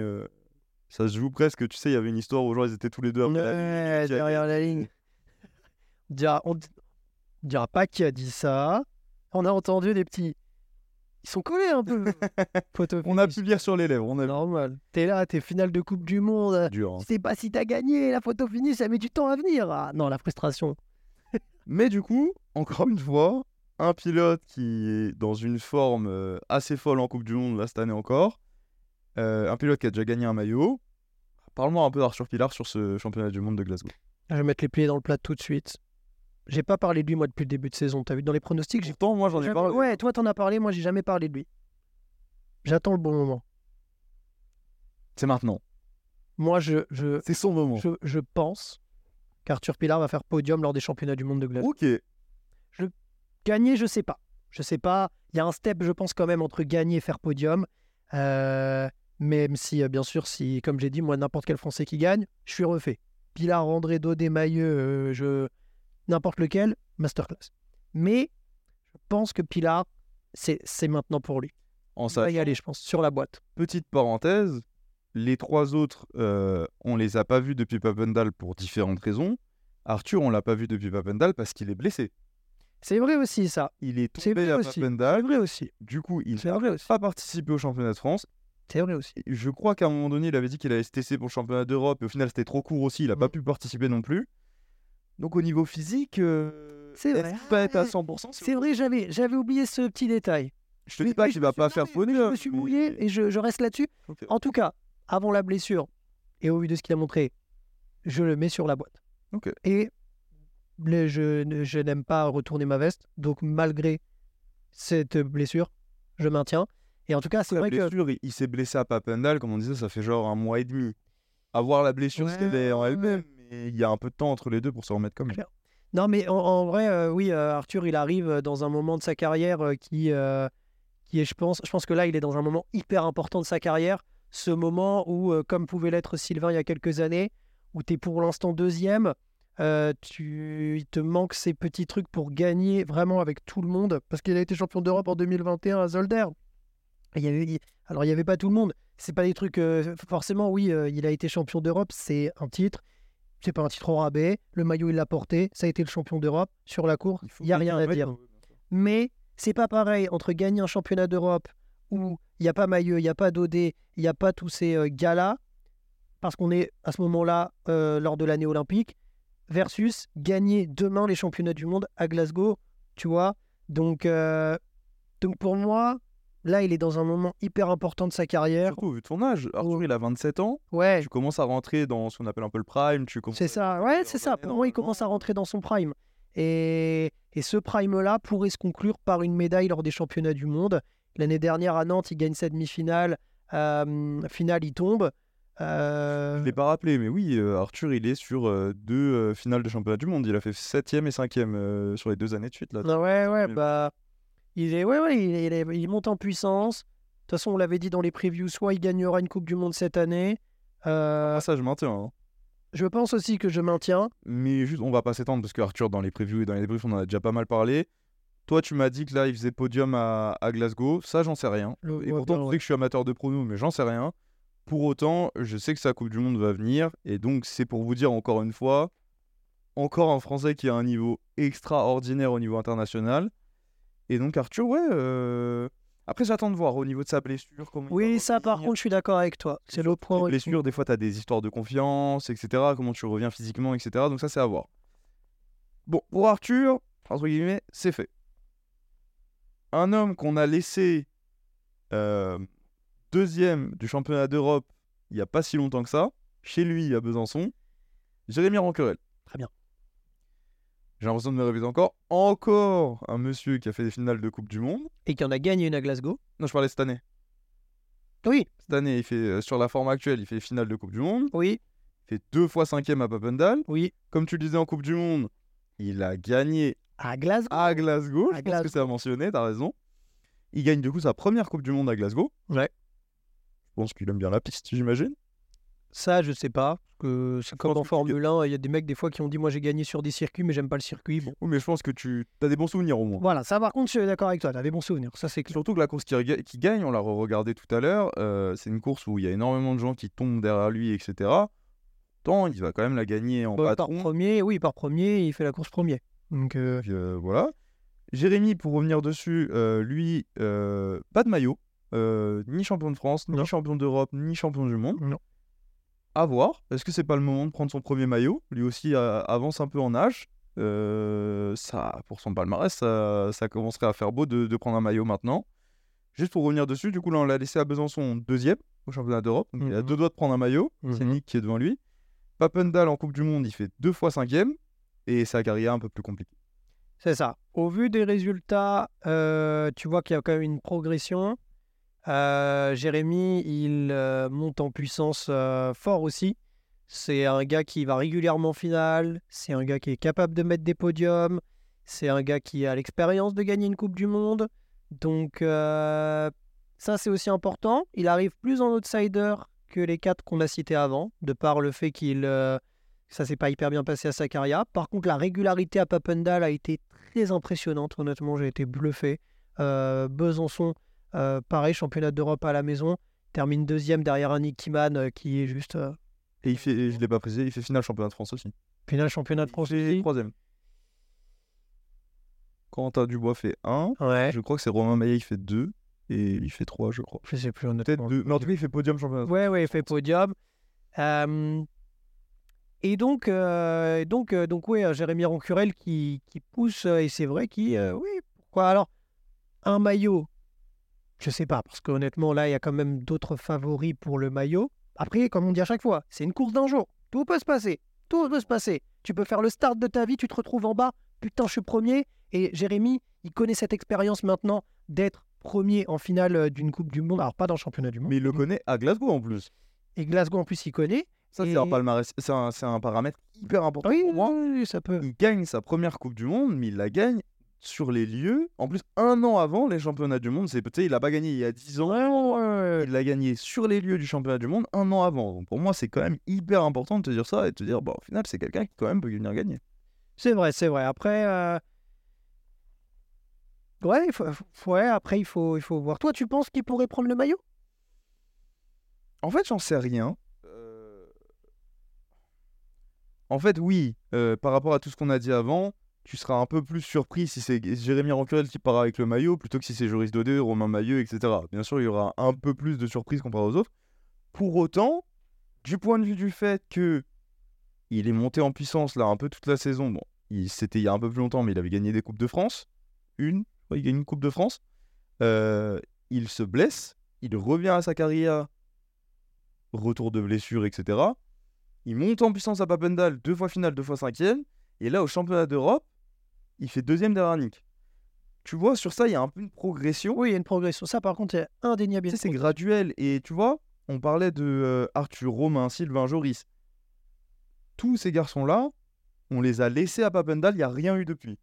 Ça se joue presque, tu sais, il y avait une histoire où genre, ils étaient tous les deux après Ouais, derrière la ligne. On dira, on, dira pas qui a dit ça. On a entendu des petits. Ils sont collés un peu. [LAUGHS] On a pu lire sur les lèvres, on a Normal. T'es là, t'es finale de Coupe du Monde. dur. hein. Tu sais pas si t'as gagné. La photo finie, ça met du temps à venir. Ah, non, la frustration. [LAUGHS] Mais du coup, encore une fois, un pilote qui est dans une forme euh, assez folle en Coupe du Monde, là, cette année encore. Euh, un pilote qui a déjà gagné un maillot. Parle-moi un peu d'Arthur Pilar sur ce championnat du monde de Glasgow. Je vais mettre les pieds dans le plat tout de suite. J'ai pas parlé de lui, moi, depuis le début de saison. T'as vu dans les pronostics j'ai Pourtant, moi, j'en ai parlé. Ouais, toi, t'en as parlé. Moi, j'ai jamais parlé de lui. J'attends le bon moment. C'est maintenant. Moi, je, je, C'est son moment. je, je pense qu'Arthur Pilar va faire podium lors des championnats du monde de Glasgow. Ok. Gagner, je sais pas. Je sais pas. Il y a un step, je pense, quand même, entre gagner et faire podium. Euh, même si, euh, bien sûr, si, comme j'ai dit, moi, n'importe quel Français qui gagne, je suis refait. Pilar, André, Dodé, Mailleux, euh, je... n'importe lequel, masterclass. Mais je pense que Pilar, c'est maintenant pour lui. En Ça va y aller, je pense, sur la boîte. petite parenthèse, les trois autres, euh, on les a pas vus depuis Papendal pour différentes raisons. Arthur, on l'a pas vu depuis Papendal parce qu'il est blessé. C'est vrai aussi, ça. Il est C'est tombé vrai à aussi. C'est Papendal. vrai aussi. Du coup, il n'a pas participé au championnat de France. C'est vrai aussi. Et Je crois qu'à un moment donné, il avait dit qu'il allait se tester pour le championnat d'Europe. Et au final, c'était trop court aussi. Il n'a pas Mm. pu participer non plus. Donc, au niveau physique, euh, C'est vrai. va être à Ah, 100% C'est vrai, j'avais, j'avais oublié ce petit détail. Je te Mais- dis pas qu'il va suis- pas faire bonheur. Je me suis mais- mouillé et je, je reste là-dessus. En tout cas, avant la blessure et au vu de ce qu'il a montré, je le mets sur la boîte. Et le- je, je n'aime pas retourner ma veste. Donc, malgré cette blessure, je maintiens. Et en tout cas, c'est vrai que. blessure, il, il s'est blessé à Papendal, comme on disait, ça fait genre un mois et demi. Avoir la blessure, Ouais, qu'elle est en elle-même, mais il y a un peu de temps entre les deux pour se remettre comme. Non, mais en, en vrai, euh, oui, euh, Arthur, il arrive euh, dans un moment de sa carrière euh, qui, qui est, je pense, je pense que là, il est dans un moment hyper important de sa carrière. Ce moment où, comme pouvait l'être Sylvain il y a quelques années, où tu es pour l'instant deuxième, tu, il te manque ces petits trucs pour gagner vraiment avec tout le monde, parce qu'il a été champion d'Europe en 2021 à Zolder. Et il y avait, il- alors, il n'y avait pas tout le monde. C'est pas des trucs. euh, forcément, oui, euh, il a été champion d'Europe, c'est un titre. C'est pas un titre au rabais. Le maillot, il l'a porté. Ça a été le champion d'Europe. Sur la cour, il n'y a rien à dire. Mais c'est pas pareil entre gagner un championnat d'Europe où il n'y a pas Maillot, il n'y a pas Dodé, il n'y a pas tous ces euh, gars-là, parce qu'on est à ce moment-là euh, lors de l'année olympique, versus gagner demain les championnats du monde à Glasgow, tu vois. Donc, donc pour moi, là, il est dans un moment hyper important de sa carrière. Surtout vu ton âge. Arthur, il a 27 ans. Ouais, Tu commences à rentrer dans ce qu'on appelle un peu le prime. Tu commences C'est ça, ouais, c'est ça. Pour moi, il commence à rentrer dans son prime. Et, et ce prime-là pourrait se conclure par une médaille lors des championnats du monde. L'année dernière à Nantes, il gagne sa demi-finale. Euh, finale, il tombe. Euh, Je l'ai pas rappelé, mais oui, euh, Arthur, il est sur euh, deux finales de championnat du monde. Il a fait 7ème et 5ème sur les deux années de suite. Là. ah ouais, ouais, bah. Il, est, ouais, ouais, il, est- monte en puissance. De toute façon, on l'avait dit dans les previews, soit il gagnera une Coupe du Monde cette année. Euh, Ah, ça, je maintiens. hein. je pense aussi que je maintiens. Mais juste, on va pas s'étendre parce que Arthur, dans les previews et dans les débriefs, on en a déjà pas mal parlé. Toi, tu m'as dit que là, il faisait podium à, à Glasgow. Ça, j'en sais rien. Le- Et ouais, pourtant, ouais, tu sais que je suis amateur de pronos, mais j'en sais rien. Pour autant, je sais que sa Coupe du Monde va venir. Et donc, c'est pour vous dire encore une fois, encore un Français qui a un niveau extraordinaire au niveau international. Et donc, Arthur, ouais. euh, Après, j'attends de voir au niveau de sa blessure. Comment Oui, ça, par contre, je suis d'accord avec toi. C'est le Les point. blessures, des fois, tu as des histoires de confiance, etc. Comment tu reviens physiquement, etc. Donc, ça, c'est à voir. Bon, pour Arthur, entre guillemets, c'est fait. Un homme qu'on a laissé euh, deuxième du championnat d'Europe il n'y a pas si longtemps que ça, chez lui à Besançon, Jérémy Ranquerel. Très bien. J'ai l'impression de me répéter encore. Encore un monsieur qui a fait des finales de Coupe du Monde. Et qui en a gagné une à Glasgow. Non, je parlais cette année. Oui, Cette année, il fait, euh, sur la forme actuelle, il fait finale de Coupe du Monde. oui, Il fait deux fois cinquième à Papendal. oui. Comme tu le disais en Coupe du Monde, il a gagné À Glasgow. à Glasgow. À Je pense Glasgow. que c'est à mentionner, t'as raison. Il gagne du coup sa première Coupe du Monde à Glasgow. Ouais. Je pense qu'il aime bien la piste, j'imagine. Ça, je sais pas. que c'est comme en tu Formule 1, il y a des mecs des fois qui ont dit Moi j'ai gagné sur des circuits, mais j'aime pas le circuit. Bon. Oui, mais je pense que tu as des bons souvenirs au moins. Voilà, ça par contre, je suis d'accord avec toi, t'as des bons souvenirs. Ça, c'est. Surtout que la course qui, gagne, on l'a regardé tout à l'heure, euh, c'est une course où il y a énormément de gens qui tombent derrière lui, etc. Tant il va quand même la gagner en Bah, par patron. premier, oui, par premier, il fait la course premier. Donc, euh, Puis, euh, voilà. Jérémy, pour revenir dessus, lui, pas de maillot. ni champion de France, ni champion d'Europe, ni champion du monde. non. À voir. Est-ce que c'est pas le moment de prendre son premier maillot? Lui aussi euh, avance un peu en âge. Euh, ça, pour son palmarès, ça, ça commencerait à faire beau de, de prendre un maillot maintenant. Juste pour revenir dessus, du coup, là, on l'a laissé à Besançon deuxième au championnat d'Europe. Il a Mhm. deux doigts de prendre un maillot. C'est Mhm. Nick qui est devant lui. Papendal en Coupe du Monde, il fait deux fois cinquième. Et sa carrière un peu plus compliquée. C'est ça. Au vu des résultats, euh, tu vois qu'il y a quand même une progression. Euh, Jérémy, il euh, monte en puissance euh, fort aussi. C'est un gars qui va régulièrement en finale. C'est un gars qui est capable de mettre des podiums. C'est un gars qui a l'expérience de gagner une Coupe du Monde. Donc, ça, c'est aussi important. Il arrive plus en outsider que les quatre qu'on a cités avant, de par le fait qu'il. ça s'est pas hyper bien passé à Sakaria. Par contre, la régularité à Papendal a été très impressionnante. Honnêtement, j'ai été bluffé. Besançon, pareil, championnat d'Europe à la maison, termine deuxième derrière un Nick Kiman euh, qui est juste euh, Et il fait, je l'ai pas précisé, il fait finale championnat de France aussi. final championnat de France. Aussi. troisième. Quentin Dubois fait 1. Ouais. Je crois que c'est Romain Maillet qui fait 2. Et il fait 3, je crois. Je sais plus Peut-être honnêtement. 2. Mais en tout cas, il fait podium championnat. Ouais, ouais, il fait podium. Euh, et donc, euh, donc, euh, donc, ouais, Jérémy Rancurel qui, qui pousse, euh, et c'est vrai qui, euh, oui, pourquoi? Alors un maillot Je sais pas, parce qu'honnêtement, là, il y a quand même d'autres favoris pour le maillot. Après, comme on dit à chaque fois, c'est une course d'un jour. Tout peut se passer. Tout peut se passer. Tu peux faire le start de ta vie, tu te retrouves en bas. Putain, je suis premier. Et Jérémy, il connaît cette expérience maintenant d'être premier en finale euh, d'une Coupe du Monde. Alors, pas dans le championnat du monde. Mais il le connaît à Glasgow en plus. Et Glasgow, en plus, il connaît. Ça, c'est un palmarès. C'est un, c'est un paramètre hyper important Oui, pour moi. oui, ça peut. Il gagne sa première Coupe du Monde, mais il la gagne sur les lieux. En plus, un an avant les championnats du monde, c'est peut-être il a pas gagné il y a 10 ans. Ouais, ouais, ouais, ouais. Il l'a gagné sur les lieux du championnat du monde un an avant. Donc pour moi, c'est quand même hyper important de te dire ça et de te dire, bah, au final, c'est quelqu'un qui quand même peut venir gagner. C'est vrai, c'est vrai. Après, euh, ouais, il faut, faut- ouais, après il faut, il faut voir. Toi, tu penses qu'il pourrait prendre le maillot? En fait, j'en sais rien. Euh, En fait, oui, euh, par rapport à tout ce qu'on a dit avant, tu seras un peu plus surpris si c'est Jérémy Rancurel qui part avec le maillot plutôt que si c'est Joris Dodé, Romain Maillot, etc. Bien sûr, il y aura un peu plus de surprises comparé aux autres. Pour autant, du point de vue du fait que il est monté en puissance là un peu toute la saison, bon, il- c'était il y a un peu plus longtemps, mais il avait gagné des Coupes de France. Une, il gagne une Coupe de France. Euh, il se blesse, il revient à sa carrière retour de blessure, etc. Il monte en puissance à Papendal, deux fois finale, deux fois cinquième. Et là, au championnat d'Europe, il fait deuxième derrière Nick. Tu vois, sur ça, il y a un peu une progression. Oui, il y a une progression. Ça, par contre, a indéniable. Tu sais, c'est graduel. Et tu vois, on parlait de euh, Arthur, Romain, Sylvain, Joris. Tous ces garçons-là, on les a laissés à Papendal, il n'y a rien eu depuis.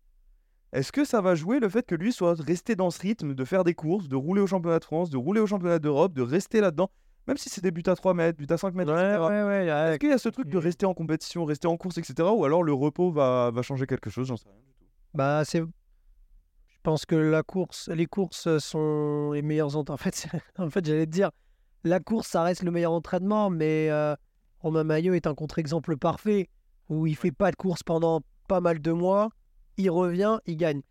Est-ce que ça va jouer le fait que lui soit resté dans ce rythme de faire des courses, de rouler au championnat de France, de rouler au championnat d'Europe, de rester là-dedans, même si c'est des buts à 3 mètres, buts à 5 mètres, Ouais, etc. ouais, ouais. Est-ce qu'il y a ce truc de rester en compétition, rester en course, etc. Ou alors le repos va, va changer quelque chose J'en sais rien du tout. Bah, c'est. Je pense que la course, les courses sont les meilleurs entraînements. En fait, [LAUGHS] en fait, j'allais te dire, la course, ça reste le meilleur entraînement, mais euh, Romain Maillot est un contre-exemple parfait où il fait pas de course pendant pas mal de mois, il revient, il gagne.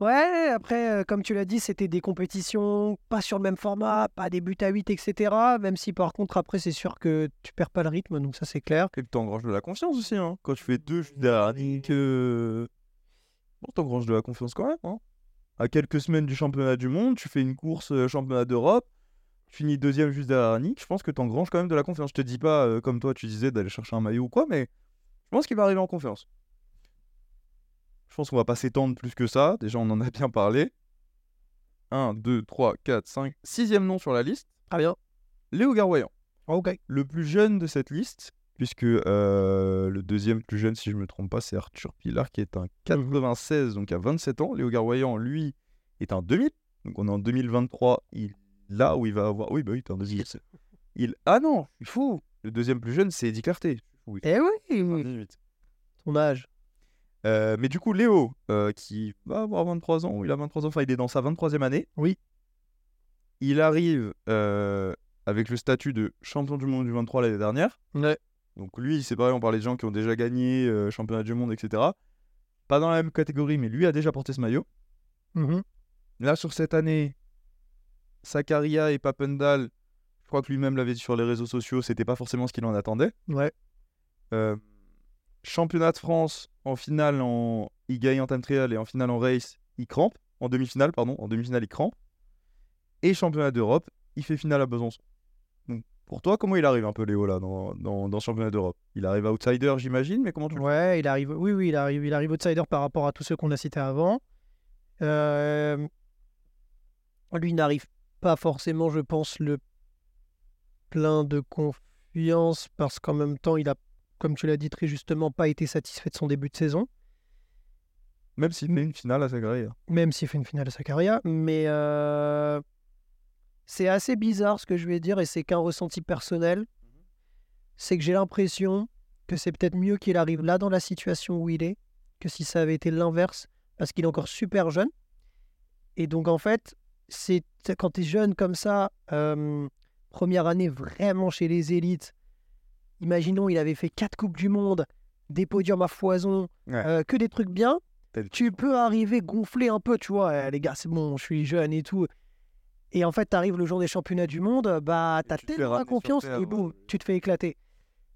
Ouais, après, euh, comme tu l'as dit, c'était des compétitions pas sur le même format, pas des buts à 8, etc. Même si par contre, après, c'est sûr que tu perds pas le rythme, donc ça, c'est clair. Et que t'engranges de la confiance aussi, hein. Quand tu fais deux derrière Nick, euh... bon, t'engranges de la confiance quand même, hein. À quelques semaines du championnat du monde, tu fais une course euh, championnat d'Europe, tu finis deuxième juste derrière Nick, je pense que t'engranges quand même de la confiance. Je te dis pas, euh, comme toi, tu disais, d'aller chercher un maillot ou quoi, mais je pense qu'il va arriver en confiance. Je pense qu'on va pas s'étendre plus que ça. Déjà, on en a bien parlé. 1, 2, 3, 4, 5, sixième nom sur la liste, Très bien. Léo Garwayan Ok. le plus jeune de cette liste, puisque euh, le deuxième plus jeune, si je ne me trompe pas, c'est Arthur Pilar, qui est un 96, donc à 27 ans. Léo Garwayan, lui, est un 2000, donc on est en 2023. Il, là où il va avoir. Oui, bah oui, t'es un 2000. Il... Ah non, il faut. Le deuxième plus jeune, c'est Eddie Clarté. Oui, Eh oui, 18. ton âge. Euh, mais du coup, Léo, euh, qui va avoir 23 ans, il a 23 ans, enfin, il est dans sa 23e année. Oui. Il arrive euh, avec le statut de champion du monde du 23 l'année dernière. Ouais. Donc lui, c'est pareil, on parlait de gens qui ont déjà gagné championnat du monde, etc. Pas dans la même catégorie, mais lui a déjà porté ce maillot. Mhm. Là, sur cette année, Sakaria et Papendal, je crois que lui-même l'avait dit sur les réseaux sociaux, c'était pas forcément ce qu'il en attendait. Ouais. Championnat de France, en finale, en... il gagne en time trial et en finale en race, il crampe. En demi-finale, pardon, en demi-finale, il crampe. Et championnat d'Europe, il fait finale à Besançon. Pour toi, comment il arrive un peu, Léo, là, dans, dans, championnat d'Europe? Il arrive outsider, j'imagine, mais comment tu Ouais, il arrive. Oui, oui, il arrive. Il arrive outsider par rapport à tous ceux qu'on a cités avant. Euh, Lui n'arrive pas forcément, je pense, le plein de confiance parce qu'en même temps, il a, comme tu l'as dit très justement, pas été satisfait de son début de saison, Même s'il fait une finale à Sakaria. même s'il fait une finale à sa carrière. Mais euh, c'est assez bizarre ce que je vais dire et c'est qu'un ressenti personnel. C'est que j'ai l'impression que c'est peut-être mieux qu'il arrive là dans la situation où il est que si ça avait été l'inverse parce qu'il est encore super jeune. Et donc en fait, c'est quand tu es jeune comme ça, euh, première année vraiment chez les élites, imaginons il avait fait quatre Coupes du Monde, des podiums à foison, Ouais. euh, que des trucs bien. tu peux arriver gonfler un peu, tu vois. Eh, les gars, c'est bon, je suis jeune et tout. Et en fait, tu arrives le jour des championnats du monde, bah, t'as tellement confiance et boum, tu te fais éclater.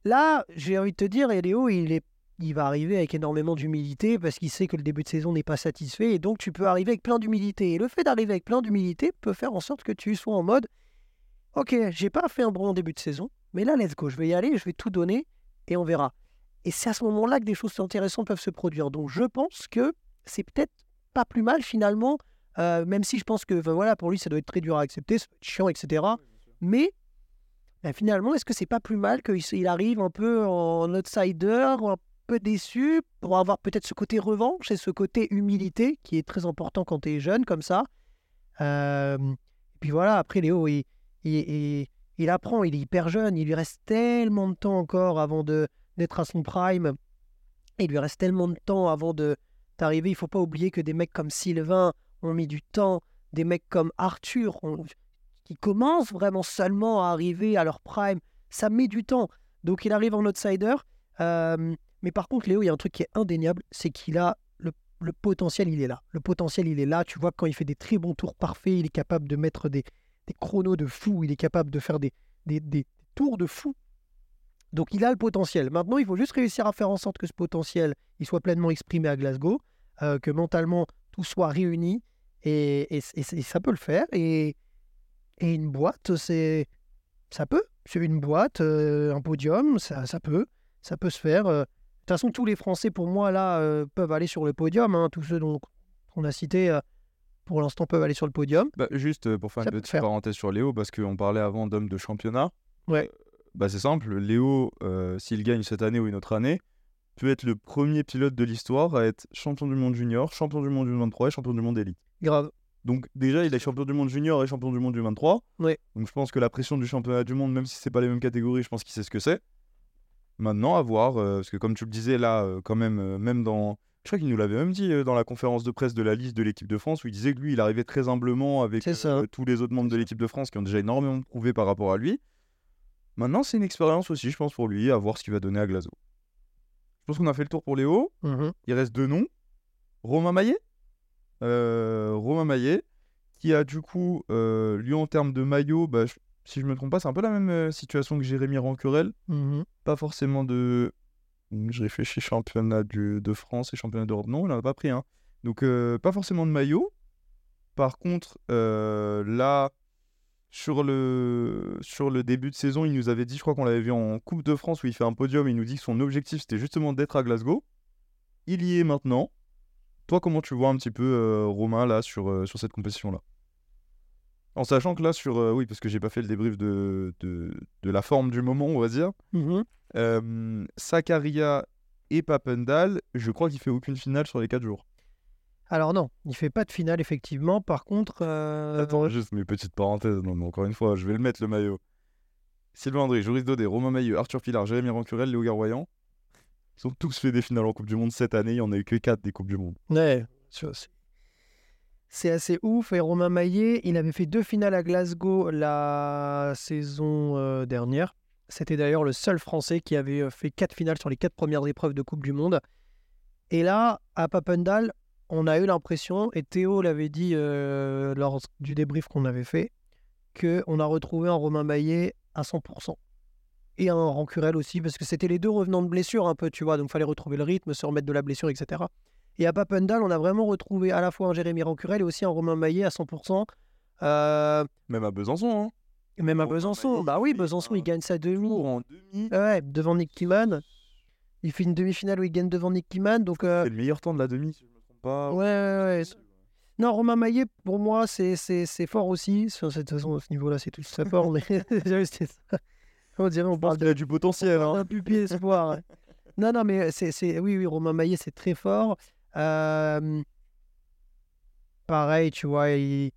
Là, j'ai envie de te dire, et Léo, il, est, il va arriver avec énormément d'humilité parce qu'il sait que le début de saison n'est pas satisfait. Et donc, tu peux arriver avec plein d'humilité. Et le fait d'arriver avec plein d'humilité peut faire en sorte que tu sois en mode Ok, j'ai pas fait un bon début de saison, mais là, let's go, je vais y aller, je vais tout donner et on verra. Et c'est à ce moment-là que des choses intéressantes peuvent se produire. Donc, je pense que c'est peut-être pas plus mal finalement, euh, même si je pense que ben voilà, pour lui, ça doit être très dur à accepter, ça doit être chiant, etc. Mais ben, finalement, est-ce que c'est pas plus mal qu'il arrive un peu en outsider, un peu déçu, pour avoir peut-être ce côté revanche et ce côté humilité qui est très important quand tu es jeune comme ça? Euh, et puis voilà, après Léo, il, il, il- il apprend, il est hyper jeune, il lui reste tellement de temps encore avant de d'être à son prime. Il lui reste tellement de temps avant de d'arriver. Il faut pas oublier que des mecs comme Sylvain ont mis du temps, des mecs comme Arthur qui commencent vraiment seulement à arriver à leur prime, ça met du temps. Donc il arrive en outsider. Euh, mais par contre, Léo, il y a un truc qui est indéniable, c'est qu'il a le, le potentiel, il est là. Le potentiel, il est là. Tu vois, quand il fait des très bons tours parfaits, il est capable de mettre des, des chronos de fou, il est capable de faire des, des, des tours de fou. Donc il a le potentiel. Maintenant, il faut juste réussir à faire en sorte que ce potentiel il soit pleinement exprimé à Glasgow, euh, que mentalement tout soit réuni, et, et- et- ça peut le faire. Et, une boîte, c'est ça peut. C'est une boîte, euh, un podium, ça, ça peut. Ça peut se faire. euh. De toute façon, tous les Français, pour moi, là, euh, peuvent aller sur le podium. hein. Tous ceux dont on a cités, euh, pour l'instant, peuvent aller sur le podium. Bah, juste euh, pour faire Ça une petite faire. parenthèse sur Léo, parce qu'on parlait avant d'homme de championnat. Ouais. Euh, bah, c'est simple, Léo, euh, s'il gagne cette année ou une autre année, peut être le premier pilote de l'histoire à être champion du monde junior, champion du monde du 23 et champion du monde élite. Grave. Donc déjà, il est champion du monde junior et champion du monde du 23. Ouais. Donc je pense que la pression du championnat du monde, même si c'est pas les mêmes catégories, je pense qu'il sait ce que c'est. Maintenant, à voir, euh, parce que comme tu le disais là, euh, quand même, euh, même dans... Je crois qu'il nous l'avait même dit euh, dans la conférence de presse de la liste de l'équipe de France, où il disait que lui, il arrivait très humblement avec euh, tous les autres membres de l'équipe de France qui ont déjà énormément prouvé par rapport à lui. Maintenant, c'est une expérience aussi, je pense, pour lui, à voir ce qu'il va donner à Glasgow. Je pense qu'on a fait le tour pour Léo. Mhm. Il reste deux noms. Romain Maillet. Euh, Romain Maillet, qui a du coup, lui en termes de maillot, bah, je- si je me trompe pas, c'est un peu la même situation que Jérémy Rancurel. Mhm. Pas forcément de. Je réfléchis, championnat de France et championnat d'Europe. Non, il n'en a pas pris un. Donc, euh, pas forcément de maillot. Par contre, euh, là, sur le, sur le début de saison, il nous avait dit, je crois qu'on l'avait vu en Coupe de France où il fait un podium, il nous dit que son objectif c'était justement d'être à Glasgow. Il y est maintenant. Toi, comment tu vois un petit peu euh, Romain là sur, sur cette compétition-là? En sachant que là, sur. euh, oui, parce que j'ai pas fait le débrief de, de, de la forme du moment, on va dire. Mhm. Euh, Sakaria et Papendal, je crois qu'il fait aucune finale sur les 4 jours. Alors non, il fait pas de finale, effectivement. Par contre... euh, Attends, juste mes petites parenthèses. Non, mais encore une fois, je vais le mettre le maillot. Sylvain André, Joris Daudet, Romain Maillot, Arthur Pilar, Jérémy Rancurel, Léo Garroyan. Ils ont tous fait des finales en Coupe du Monde cette année. Il n'y en a eu que 4 des Coupes du Monde. Ouais, c'est- c'est assez ouf. Et Romain Maillet, il avait fait deux finales à Glasgow la saison euh, dernière. C'était d'ailleurs le seul Français qui avait euh, fait quatre finales sur les quatre premières épreuves de Coupe du Monde. Et là, à Papendal, on a eu l'impression, et Théo l'avait dit euh, lors du débrief qu'on avait fait, qu'on a retrouvé un Romain Maillet à 100%. Et un Rancurel aussi, parce que c'était les deux revenant de blessure un peu, tu vois, donc fallait retrouver le rythme, se remettre de la blessure, etc. Et à Papendal, on a vraiment retrouvé à la fois un Jérémy Rancurel et aussi un Romain Maillet à 100%. Euh, Même à Besançon. Hein. même à Romain Besançon. Maillet, Bah oui, Besançon, un il gagne sa demi. En demi. Ouais, devant Nick Kiman. Il fait une demi-finale où il gagne devant Nick Kiman. Donc, euh, C'est le meilleur temps de la demi, si je ne me trompe pas. ouais, ouais, ouais. Non, Romain Maillet, pour moi, c'est c'est- c'est fort aussi. Sur cette façon, à ce niveau-là, c'est tout très fort. mais ça. On dirait, on parle a du potentiel. Hein. d'un pupille espoir. Non, non, mais c'est, c'est- oui, oui, Romain Maillet, c'est très fort. Euh, Pareil, tu vois, il-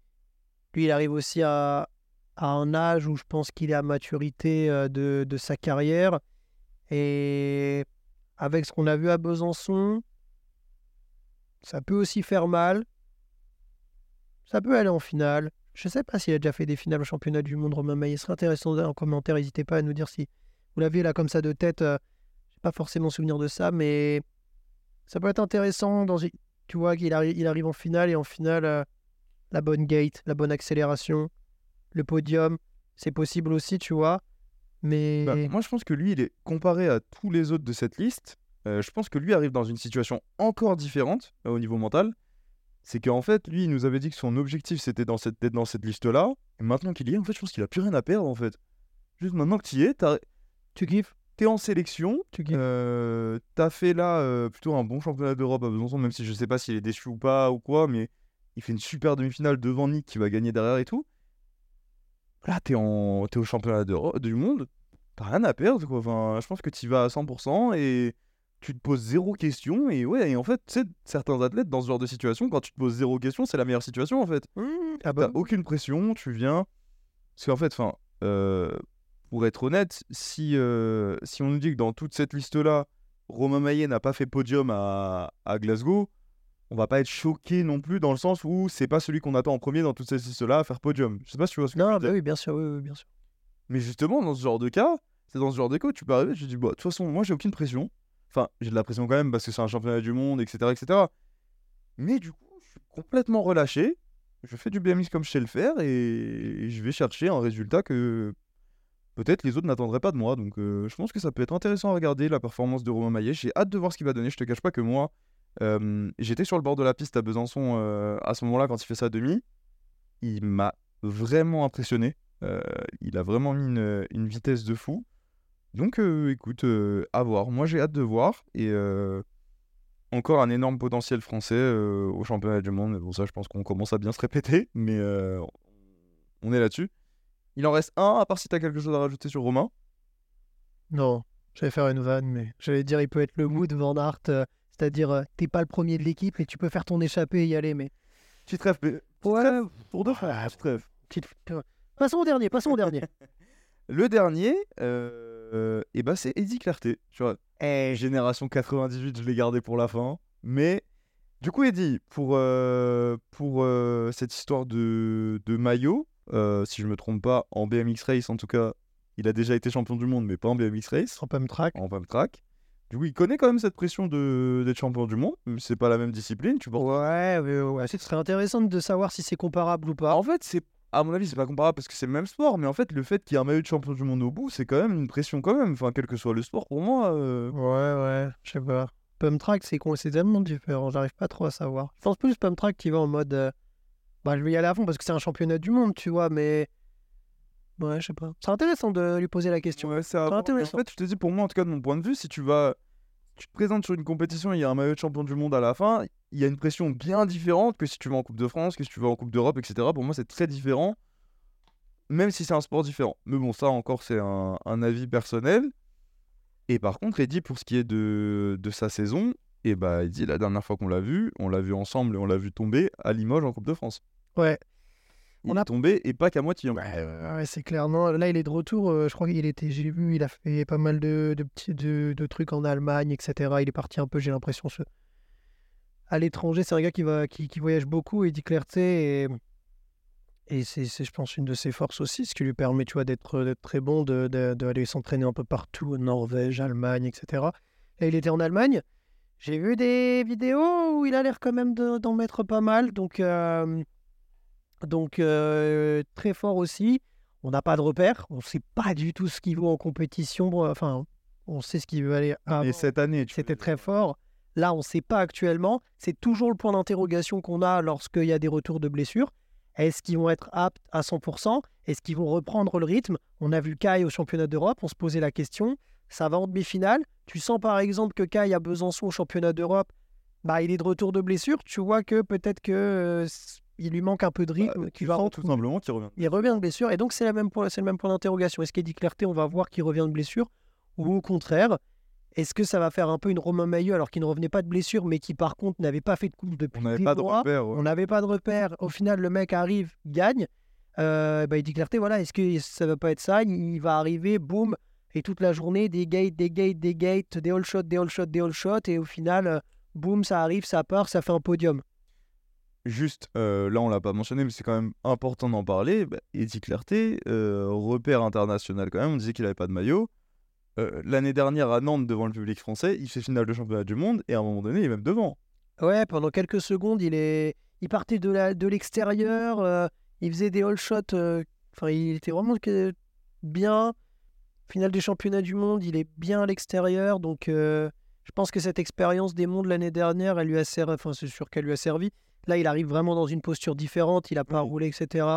lui, il arrive aussi à, un âge où je pense qu'il est à maturité euh, de, sa carrière. Et avec ce qu'on a vu à Besançon, ça peut aussi faire mal. Ça peut aller en finale. Je sais pas s'il a déjà fait des finales au championnat du monde, Romain Maillet. Ce serait intéressant en commentaire. N'hésitez pas à nous dire si vous l'aviez là comme ça de tête. euh, J'ai pas forcément souvenir de ça, mais ça peut être intéressant dans tu vois qu'il arri- il arrive en finale et en finale, euh, la bonne gate, la bonne accélération, le podium, c'est possible aussi, tu vois. Mais Bah, moi, je pense que lui, il est comparé à tous les autres de cette liste. euh, je pense que lui arrive dans une situation encore différente euh, au niveau mental. C'est qu'en fait, lui, il nous avait dit que son objectif, c'était dans cette, d'être dans cette liste-là. Et maintenant qu'il y est, en fait, je pense qu'il a plus rien à perdre, en fait. Juste maintenant que tu y es, tu kiffes, t'es en sélection. tu euh, t'as fait là euh, plutôt un bon championnat d'Europe à Besançon, même si je sais pas s'il est déçu ou pas ou quoi, mais il fait une super demi-finale devant Nick qui va gagner derrière et tout. Là, t'es en... t'es au championnat du monde, t'as rien à perdre, quoi. Enfin, je pense que tu vas à 100% et tu te poses zéro question. Et ouais, et en fait, tu sais, certains athlètes, dans ce genre de situation, quand tu te poses zéro question, c'est la meilleure situation, en fait. Ah T'as bah, aucune pression, tu viens. Parce qu'en fait, enfin, euh, pour être honnête, si, euh, si on nous dit que dans toute cette liste-là, Romain Maillet n'a pas fait podium à, à Glasgow, on va pas être choqué non plus dans le sens où c'est pas celui qu'on attend en premier dans toute cette liste-là à faire podium. Je sais pas si tu vois ce que je non, veux bah dire. oui, bien sûr, oui, oui, bien sûr. Mais justement, dans ce genre de cas, c'est dans ce genre de cas où tu peux arriver, je dis, bah, de toute façon, moi, j'ai aucune pression. Enfin, j'ai de la pression quand même parce que c'est un championnat du monde, etc., etc. Mais du coup, je suis complètement relâché. Je fais du BMX comme je sais le faire et je vais chercher un résultat que peut-être les autres n'attendraient pas de moi. Donc, euh, je pense que ça peut être intéressant à regarder la performance de Romain Maillet. J'ai hâte de voir ce qu'il va donner. Je te cache pas que moi, euh, j'étais sur le bord de la piste à Besançon euh, à ce moment-là quand il fait sa demi. Il m'a vraiment impressionné. Il a vraiment mis une, vitesse de fou. Donc, écoute, à voir. Moi, j'ai hâte de voir. Et encore un énorme potentiel français au championnat du monde. Bon, ça, je pense qu'on commence à bien se répéter. Mais on est là-dessus. Il en reste un, à part si tu as quelque chose à rajouter sur Romain. Non, j'allais faire une vanne, mais j'allais dire il peut être le Wood Van Aert, euh, c'est-à-dire euh, t'es pas le premier de l'équipe et tu peux faire ton échappée et y aller, mais Petite rêve, mais- ouais, pour deux frères. Petite rêve. petite- Passons au dernier, passons au dernier. [LAUGHS] Le dernier, euh, et bah, c'est Eddie Clarté. Tu vois, Eh, Génération 98, je l'ai gardé pour la fin. Mais du coup, Eddie, pour, euh, pour cette histoire de, de maillot, euh, si je me trompe pas, en BMX Race en tout cas, il a déjà été champion du monde, mais pas en BMX Race, en pump track. en pump track. Du coup, il connaît quand même cette pression de- d'être champion du monde, mais c'est pas la même discipline, tu vois. Ouais, ouais, ouais, ce serait intéressant de savoir si c'est comparable ou pas. En fait, c'est à mon avis, c'est pas comparable parce que c'est le même sport, mais en fait, le fait qu'il y ait un maillot de champion du monde au bout, c'est quand même une pression quand même. Enfin, quel que soit le sport, pour moi. euh, Ouais, ouais, je sais pas. Pump track, c'est con- tellement différent, j'arrive pas trop à savoir. Je pense plus pump track qui va en mode. euh, Bah, je vais y aller à fond parce que c'est un championnat du monde, tu vois, mais. Ouais, je sais pas. C'est intéressant de lui poser la question. Ouais, c'est intéressant. En fait, je te dis, pour moi, en tout cas, de mon point de vue, si tu vas. Tu te présentes sur une compétition, il y a un maillot de champion du monde à la fin, il y a une pression bien différente que si tu vas en Coupe de France, que si tu vas en Coupe d'Europe, etc. Pour moi, c'est très différent, même si c'est un sport différent. Mais bon, ça encore, c'est un, un avis personnel. Et par contre, Eddie, pour ce qui est de, de sa saison, et bah, Eddie, la dernière fois qu'on l'a vu, on l'a vu ensemble et on l'a vu tomber à Limoges en Coupe de France. Ouais, Il On est a- tombé et pas qu'à moitié. Ouais, ouais, ouais, c'est clair. Non, là, il est de retour. euh, je crois qu'il était, j'ai vu, il a fait pas mal de, de petits de, de trucs en Allemagne, etc. Il est parti un peu, j'ai l'impression, ce- à l'étranger. C'est un gars qui, va, qui, qui voyage beaucoup et dit clarté. Et, et c'est, je pense, une de ses forces aussi, ce qui lui permet, tu vois, d'être, très bon, de, de- d'aller s'entraîner un peu partout, Norvège, Allemagne, etc. Là, il était en Allemagne. J'ai vu des vidéos où il a l'air quand même de- d'en mettre pas mal. Donc, euh, donc euh, très fort aussi. On n'a pas de repère. On ne sait pas du tout ce qu'il vaut en compétition. Bon, Enfin, on sait ce qu'il veut aller avant. Et cette année, tu C'était très fort. Là, on ne sait pas actuellement. C'est toujours le point d'interrogation qu'on a lorsqu'il y a des retours de blessures. Est-ce qu'ils vont être aptes à 100% Est-ce qu'ils vont reprendre le rythme? On a vu Kai au championnat d'Europe, on se posait la question. Ça va en demi-finale? Tu sens par exemple que Kai à Besançon au championnat d'Europe, bah, il est de retour de blessure. Tu vois que peut-être que euh, il lui manque un peu de rythme. Bah, qu'il tu va sens tout simplement revient. Il revient de blessure. Et donc, c'est, la même point- c'est le même point d'interrogation. Est-ce qu'Eddie Clarté, on va voir qu'il revient de blessure Ou au contraire, est-ce que ça va faire un peu une Romain Maillot alors qu'il ne revenait pas de blessure, mais qui par contre n'avait pas fait de course depuis On n'avait des pas de repère. ouais. On n'avait pas de repère. Au final, le mec arrive, gagne. Euh, bah, Eddie Clarté, voilà, est-ce que ça va pas être ça? Il va arriver, boum, et toute la journée, des gates, des gates, des gates, des all shots, des all shots, des all shots, et au final, euh, boum, ça arrive, ça part, ça fait un podium. Juste, euh, là on l'a pas mentionné, mais c'est quand même important d'en parler. Bah, Eddie Clarté, euh, repère international quand même, on disait qu'il avait pas de maillot. Euh, L'année dernière à Nantes, devant le public français, il fait finale de championnat du monde et à un moment donné, il est même devant. Ouais, pendant quelques secondes, il est, il partait de la, de l'extérieur, il faisait des all shots. Enfin, il était vraiment bien. Finale des championnats du monde, il est bien à l'extérieur, donc je pense que cette expérience des mondes l'année dernière, elle lui a servi. Enfin, c'est sûr qu'elle lui a servi. Là, il arrive vraiment dans une posture différente. Il a pas Oui. roulé, etc.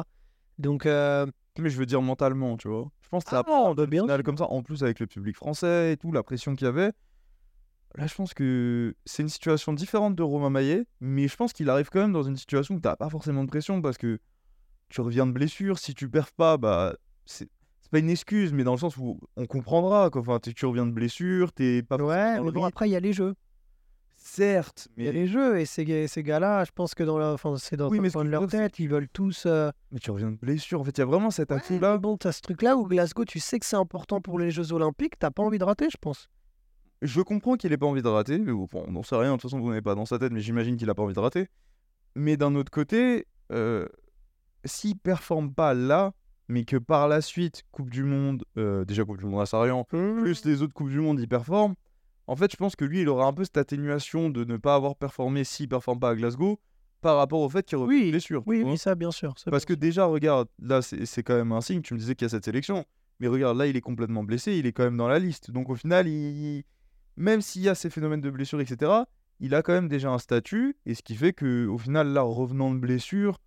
Donc, euh, Mais je veux dire mentalement, tu vois. Je pense que ça ah, bah, bien comme ça, en plus avec le public français et tout, la pression qu'il y avait. Là, je pense que c'est une situation différente de Romain Maillet, mais je pense qu'il arrive quand même dans une situation où t'as pas forcément de pression parce que tu reviens de blessure. Si tu perds pas, bah, c'est pas une excuse, mais dans le sens où on comprendra. Quoi. Enfin, tu reviens de blessure, t'es pas Ouais, mais bon, après, il y a les jeux. Certes, mais, les jeux, et ces, ces gars-là, je pense que dans leur, enfin, c'est dans Oui, mais veux leur tête, ils veulent tous. euh, mais tu reviens de blessure. En fait, il y a vraiment cet Ouais, atout-là. mais bon, t'as ce truc-là où Glasgow, tu sais que c'est important pour les Jeux Olympiques, t'as pas envie de rater, je pense. Je comprends qu'il ait pas envie de rater, mais bon, on n'en sait rien, de toute façon, vous n'avez pas dans sa tête, mais j'imagine qu'il a pas envie de rater. Mais d'un autre côté, euh, s'il performe pas là, mais que par la suite, Coupe du Monde, euh, déjà Coupe du Monde à Sarian, plus les autres Coupes du Monde, il performe, en fait, je pense que lui, il aura un peu cette atténuation de ne pas avoir performé s'il performe pas à Glasgow par rapport au fait qu'il revient Oui, blessure. Oui, oui, ça, bien sûr. ça, Parce que déjà, regarde, là, c'est quand même un signe. Tu me disais qu'il y a cette sélection. Mais regarde, là, il est complètement blessé. Il est quand même dans la liste. Donc, au final, il... même s'il y a ces phénomènes de blessure, etc., il a quand même déjà un statut. Et ce qui fait que, au final, là, revenant de blessure,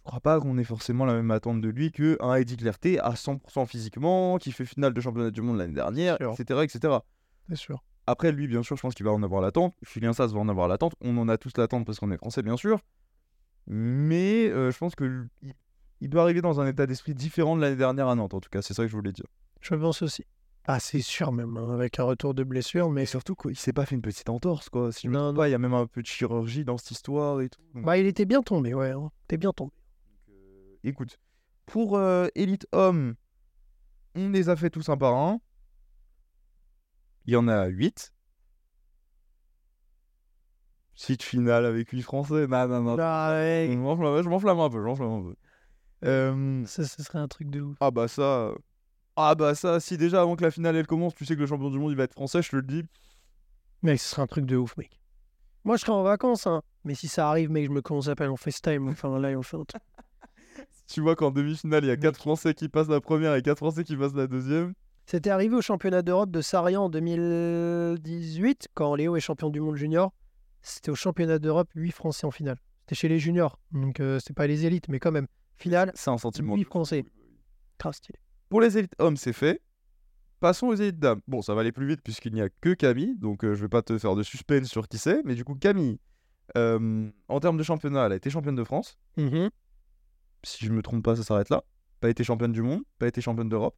je crois pas qu'on ait forcément la même attente de lui qu'un Eddie Clerté à 100% physiquement, qui fait finale de championnat du monde l'année dernière, etc., etc. c'est sûr. Après, lui, bien sûr, je pense qu'il va en avoir l'attente. Julien Sass va en avoir l'attente. On en a tous l'attente parce qu'on est français, bien sûr. Mais euh, je pense que l- il, il peut arriver dans un état d'esprit différent de l'année dernière à Nantes, en tout cas. C'est ça que je voulais dire. Je pense aussi. Ah, c'est sûr, même, hein, avec un retour de blessure, mais Et surtout, quoi, il s'est pas fait une petite entorse, quoi. Si Non, pas, il y a même un peu de chirurgie dans cette histoire et tout. Donc, bah, il était bien tombé, ouais. hein. T'es bien tombé. euh, écoute, pour euh, Elite Homme, on les a fait tous un par un. Il y en a 8. Site finale avec 8 Français. Non, non, non. Ah, Je m'enflamme je m'enflamme un peu, je m'enflamme un peu. Euh, ça, ce serait un truc de ouf. ah bah ça... euh, Ah bah ça, si déjà avant que la finale elle commence, tu sais que le champion du monde il va être français, je te le dis. Mec, ce serait un truc de ouf, mec. Moi, je serais en vacances, hein. Mais si ça arrive, mec, je me commence à appeler en FaceTime. Enfin, là, on fait un truc. [LAUGHS] Tu vois qu'en demi-finale, il y a 4 Français qui passent la première et 4 Français qui passent la deuxième. C'était arrivé au championnat d'Europe de Sarian en 2018, quand Léo est champion du monde junior. C'était au championnat d'Europe, 8 Français en finale. C'était chez les juniors, donc euh, c'est pas les élites, mais quand même. Finale, C'est un sentiment. Oui, de fou. Français. grave stylé. Pour les élites hommes, c'est fait. Passons aux élites dames. Bon, ça va aller plus vite puisqu'il n'y a que Camille, donc euh, je vais pas te faire de suspense sur qui c'est, mais du coup, Camille, euh, en termes de championnat, elle a été championne de France. Mhm. Si je me trompe pas, ça s'arrête là. Pas été championne du monde, pas été championne d'Europe.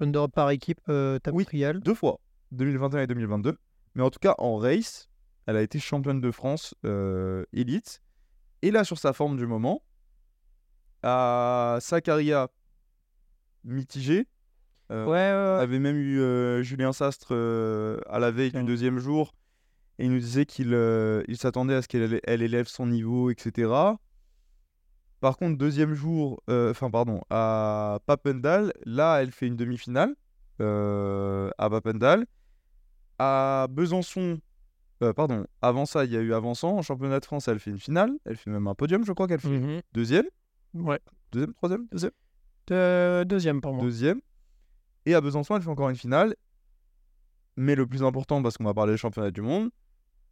D'Europe par équipe, euh, Oui. trial. deux fois, 2021 et 2022. Mais en tout cas, en race, elle a été championne de France euh, élite. Et là, sur sa forme du moment, à Sakaria, mitigé. Euh, Ouais, avait même eu euh, Julien Sastre à la veille du deuxième jour. Et il nous disait qu'il il s'attendait à ce qu'elle elle élève son niveau, etc. Par contre, deuxième jour, euh, enfin pardon, à Papendal, là, elle fait une demi-finale euh, à Papendal. À Besançon, euh, pardon, avant ça, il y a eu Avançant. En championnat de France, elle fait une finale. Elle fait même un podium, je crois qu'elle fait Mhm. deuxième. Ouais. Deuxième, troisième, deuxième. De- deuxième pour moi. Deuxième. Et à Besançon, elle fait encore une finale. Mais le plus important, parce qu'on va parler des championnats du monde,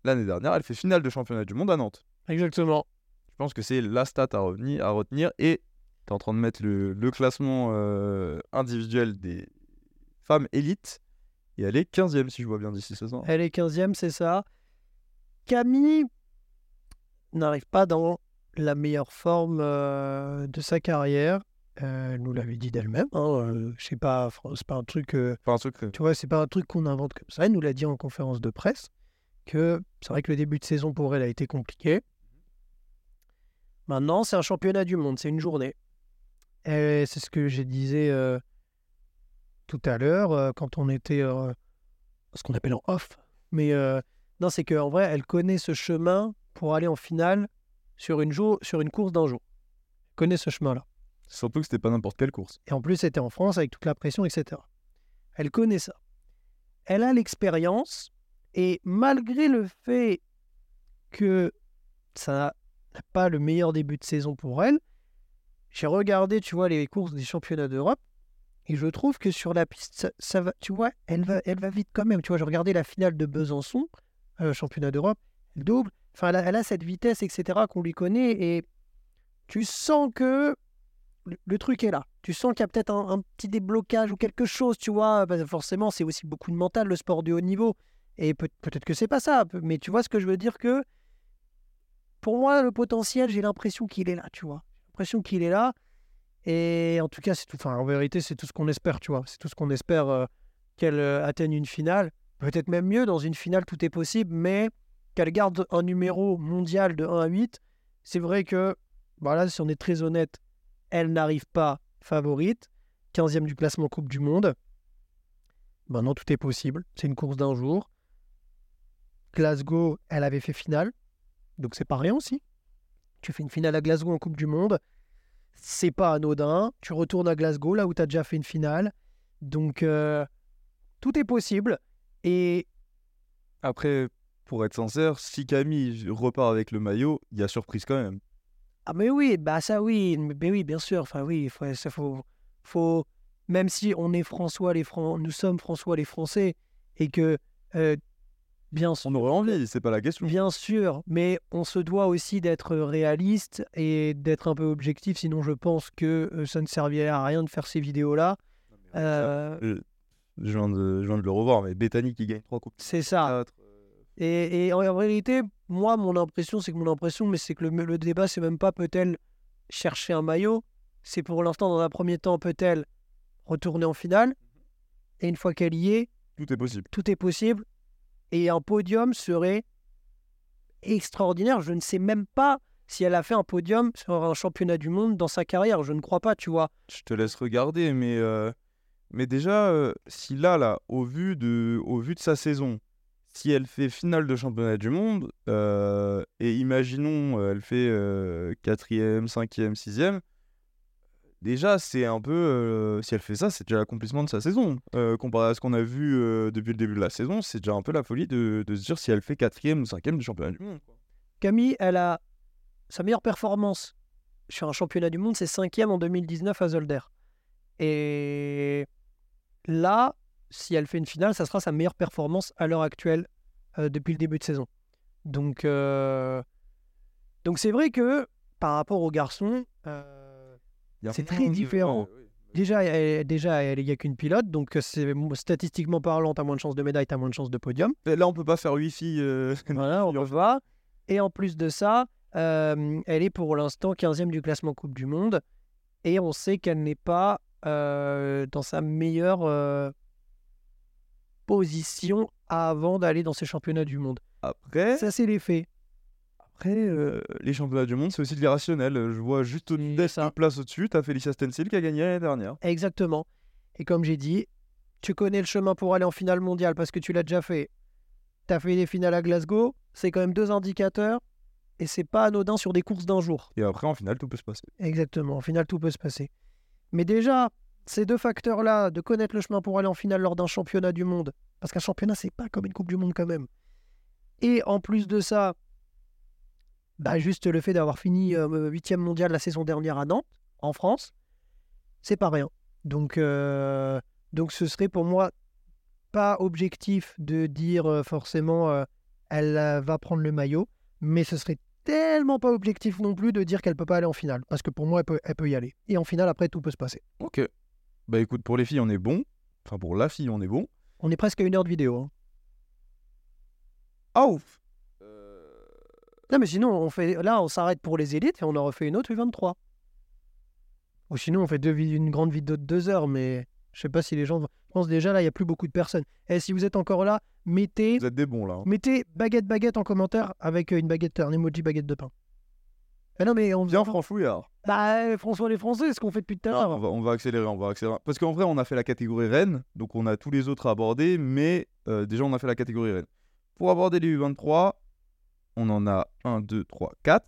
l'année dernière, elle fait finale de championnat du monde à Nantes. Exactement. Je pense que c'est la stat à, retenir. Et tu es en train de mettre le, le classement euh, individuel des femmes élites. Et elle est 15e, si je vois bien d'ici ce soir. Elle est 15e, c'est ça. Camille n'arrive pas dans la meilleure forme euh, de sa carrière. Euh, elle nous l'avait dit d'elle-même. Hein, je sais pas, c'est pas un truc. Enfin, un truc. tu vois, c'est pas un truc qu'on invente comme ça. Elle nous l'a dit en conférence de presse que c'est vrai que le début de saison pour elle a été compliqué. Maintenant, c'est un championnat du monde, c'est une journée. Et c'est ce que je disais euh, tout à l'heure euh, quand on était euh, ce qu'on appelle en off. Mais non, c'est qu'en vrai, elle connaît ce chemin pour aller en finale sur une, jour, sur une course d'un jour. Elle connaît ce chemin-là. Surtout que c'était pas n'importe quelle course. Et en plus, c'était en France avec toute la pression, etc. Elle connaît ça. Elle a l'expérience. Et malgré le fait que ça n'a pas le meilleur début de saison pour elle. J'ai regardé, tu vois, les courses des championnats d'Europe. Et je trouve que sur la piste, ça, va, tu vois, elle va, elle va vite quand même. Tu vois, j'ai regardé la finale de Besançon, euh, championnat d'Europe, elle double. Enfin, elle a, cette vitesse, etc., qu'on lui connaît. Et tu sens que le, truc est là. Tu sens qu'il y a peut-être un, petit déblocage ou quelque chose, tu vois. Que forcément, c'est aussi beaucoup de mental, le sport de haut niveau. Et peut- peut-être que c'est pas ça. Mais tu vois ce que je veux dire que pour moi, le potentiel, j'ai l'impression qu'il est là, tu vois. J'ai l'impression qu'il est là. Et en tout cas, c'est tout. En vérité, c'est tout ce qu'on espère, tu vois. C'est tout ce qu'on espère euh, qu'elle euh, atteigne une finale. Peut-être même mieux, dans une finale, tout est possible, mais qu'elle garde un numéro mondial de 1 à 8. C'est vrai que, voilà, si on est très honnête, elle n'arrive pas favorite. 15e du classement Coupe du Monde. Maintenant, tout est possible. C'est une course d'un jour. Glasgow, elle avait fait finale. Donc, c'est pas rien aussi. Tu fais une finale à Glasgow en Coupe du Monde. C'est pas anodin. Tu retournes à Glasgow, là où tu as déjà fait une finale. Donc, euh, tout est possible. Et Après, pour être sincère, si Camille repart avec le maillot, il y a surprise quand même. Ah mais oui, bah ça oui, mais oui, bien sûr. Enfin oui, il faut, ça faut, faut, même si on est François les Fran- nous sommes François les Français et que euh, bien sûr, On aurait envie, c'est pas la question. bien sûr, mais on se doit aussi d'être réaliste et d'être un peu objectif. Sinon, je pense que ça ne servirait à rien de faire ces vidéos-là. Euh, Je viens, de, je viens de le revoir, mais Bethany qui gagne 3 coupes. c'est ça. Euh, Et, et en, en réalité, moi, mon impression, c'est que mon impression, mais c'est que le, le débat, c'est même pas peut-elle chercher un maillot. C'est pour l'instant, dans un premier temps, peut-elle retourner en finale. Et une fois qu'elle y est, Tout est possible. tout est possible. Et un podium serait extraordinaire. Je ne sais même pas si elle a fait un podium sur un championnat du monde dans sa carrière. Je ne crois pas, tu vois. Je te laisse regarder, mais, euh, mais déjà, euh, si là, là, au vu, de, au vu de sa saison, si elle fait finale de championnat du monde, euh, et imaginons, elle fait quatrième, cinquième, sixième, déjà, c'est un peu. euh, si elle fait ça, c'est déjà l'accomplissement de sa saison. Euh, comparé à ce qu'on a vu euh, depuis le début de la saison, c'est déjà un peu la folie de, se dire si elle fait quatrième ou cinquième du championnat du monde. Camille, elle a sa meilleure performance sur un championnat du monde, c'est cinquième en 2019 à Zolder. Et là, si elle fait une finale, ça sera sa meilleure performance à l'heure actuelle depuis le début de saison. Donc, donc c'est vrai que par rapport aux garçons, C'est très de- différent. ouais, ouais, ouais. déjà, elle, déjà, il n'y a qu'une pilote, donc euh, c'est statistiquement parlant, tu as moins de chances de médaille, tu as moins de chances de podium. Et Là, on peut pas faire wifi. euh, [LAUGHS] Voilà, on peut. Et en plus de ça, euh, elle est pour l'instant 15e du classement Coupe du Monde. Et on sait qu'elle n'est pas euh, dans sa meilleure euh, position avant d'aller dans ces championnats du monde. Après, Ça, c'est les faits. Après euh, les championnats du monde, c'est aussi de l'irrationnel. Je vois juste une place au-dessus, t'as Felicia Stencil qui a gagné l'année dernière. Exactement. Et comme j'ai dit, tu connais le chemin pour aller en finale mondiale parce que tu l'as déjà fait. Tu as fait des finales à Glasgow. C'est quand même deux indicateurs. Et c'est pas anodin sur des courses d'un jour. Et après, en finale, tout peut se passer. Exactement. En finale, tout peut se passer. Mais déjà, ces deux facteurs-là, de connaître le chemin pour aller en finale lors d'un championnat du monde, parce qu'un championnat, c'est pas comme une Coupe du Monde quand même. Et en plus de ça, bah juste le fait d'avoir fini euh, huitième mondial la saison dernière à Nantes, en France, c'est pas rien. Donc, euh, donc ce serait pour moi pas objectif de dire euh, forcément euh, elle va prendre le maillot, mais ce serait tellement pas objectif non plus de dire qu'elle peut pas aller en finale, parce que pour moi elle peut, elle peut y aller. Et en finale après tout peut se passer. Ok. Bah écoute, pour les filles, on est bon. Enfin, pour la fille, on est bon. On est presque à une heure de vidéo. hein. Ouf Non mais sinon on fait là on s'arrête pour les élites et on en refait une autre U23. Ou sinon on fait deux une grande vidéo de deux heures, mais je sais pas si les gens. Je pense déjà là il y a plus beaucoup de personnes. Et si vous êtes encore là, mettez Vous êtes des bons là. hein. Mettez baguette baguette en commentaire avec euh, une baguette, un emoji baguette de pain. Mais non, mais on Bien franchouillard. Bah, euh, François les Français, ce qu'on fait depuis tout à On l'heure. va, on va accélérer, on va accélérer. Parce qu'en vrai, on a fait la catégorie reine, donc on a tous les autres à aborder, mais euh, déjà, on a fait la catégorie reine. Pour aborder les U23, on en a 1, 2, 3, 4.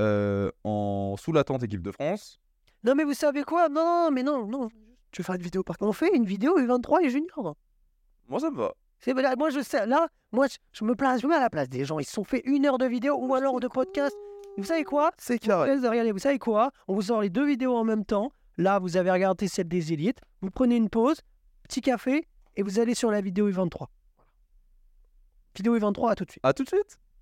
euh, en sous la tente équipe de France. Non, mais vous savez quoi? Non, mais non, non. Tu veux faire une vidéo par On fait une vidéo U23 et Junior. Moi, ça me va. C'est moi je sais, là, moi je, je me place, je me mets à la place des gens. Ils se sont fait une heure de vidéo ou alors de podcast. Vous savez quoi? C'est carré. Regardez, vous savez quoi? On vous sort les deux vidéos en même temps. Là, vous avez regardé celle des élites. Vous prenez une pause, petit café, et vous allez sur la vidéo U23. Vidéo U23, à tout de suite. À tout de suite.